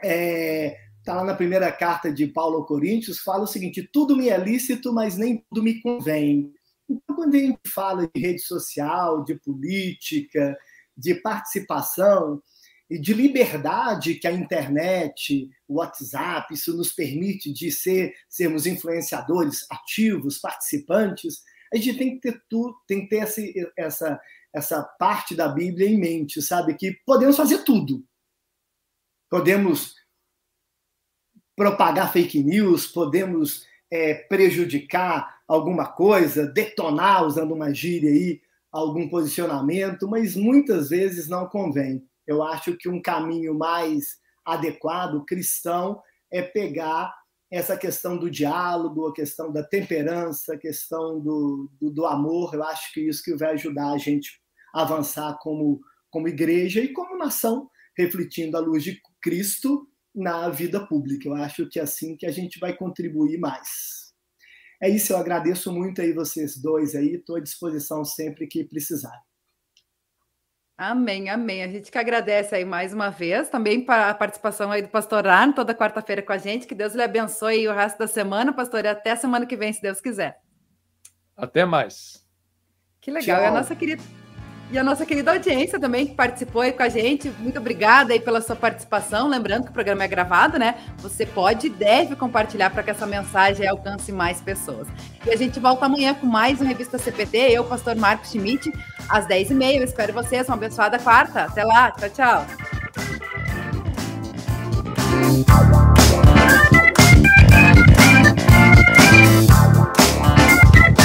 está é, tá lá na primeira carta de Paulo aos Coríntios, fala o seguinte: tudo me é lícito, mas nem tudo me convém. Então, quando a gente fala de rede social, de política, de participação, de liberdade que a internet, o WhatsApp, isso nos permite de ser, sermos influenciadores ativos, participantes, a gente tem que ter tudo, tem que ter essa, essa, essa parte da Bíblia em mente, sabe? Que podemos fazer tudo. Podemos propagar fake news, podemos é, prejudicar alguma coisa, detonar, usando uma gíria aí, algum posicionamento, mas muitas vezes não convém. Eu acho que um caminho mais adequado, cristão, é pegar essa questão do diálogo, a questão da temperança, a questão do, do, do amor. Eu acho que isso que vai ajudar a gente a avançar como, como igreja e como nação, refletindo a luz de Cristo na vida pública. Eu acho que é assim que a gente vai contribuir mais. É isso, eu agradeço muito aí vocês dois aí, estou à disposição sempre que precisar. Amém, amém. A gente que agradece aí mais uma vez, também para a participação aí do pastor Arno, toda quarta-feira com a gente. Que Deus lhe abençoe o resto da semana, pastor, e até semana que vem, se Deus quiser. Até mais. Que legal. Tchau. E a nossa querida e a nossa querida audiência também que participou aí com a gente. Muito obrigada aí pela sua participação. Lembrando que o programa é gravado, né? Você pode e deve compartilhar para que essa mensagem alcance mais pessoas. E a gente volta amanhã com mais uma revista CPT. Eu, pastor Marcos Schmidt, às 10h30. Eu espero vocês. Uma abençoada quarta. Até lá. Tchau, tchau.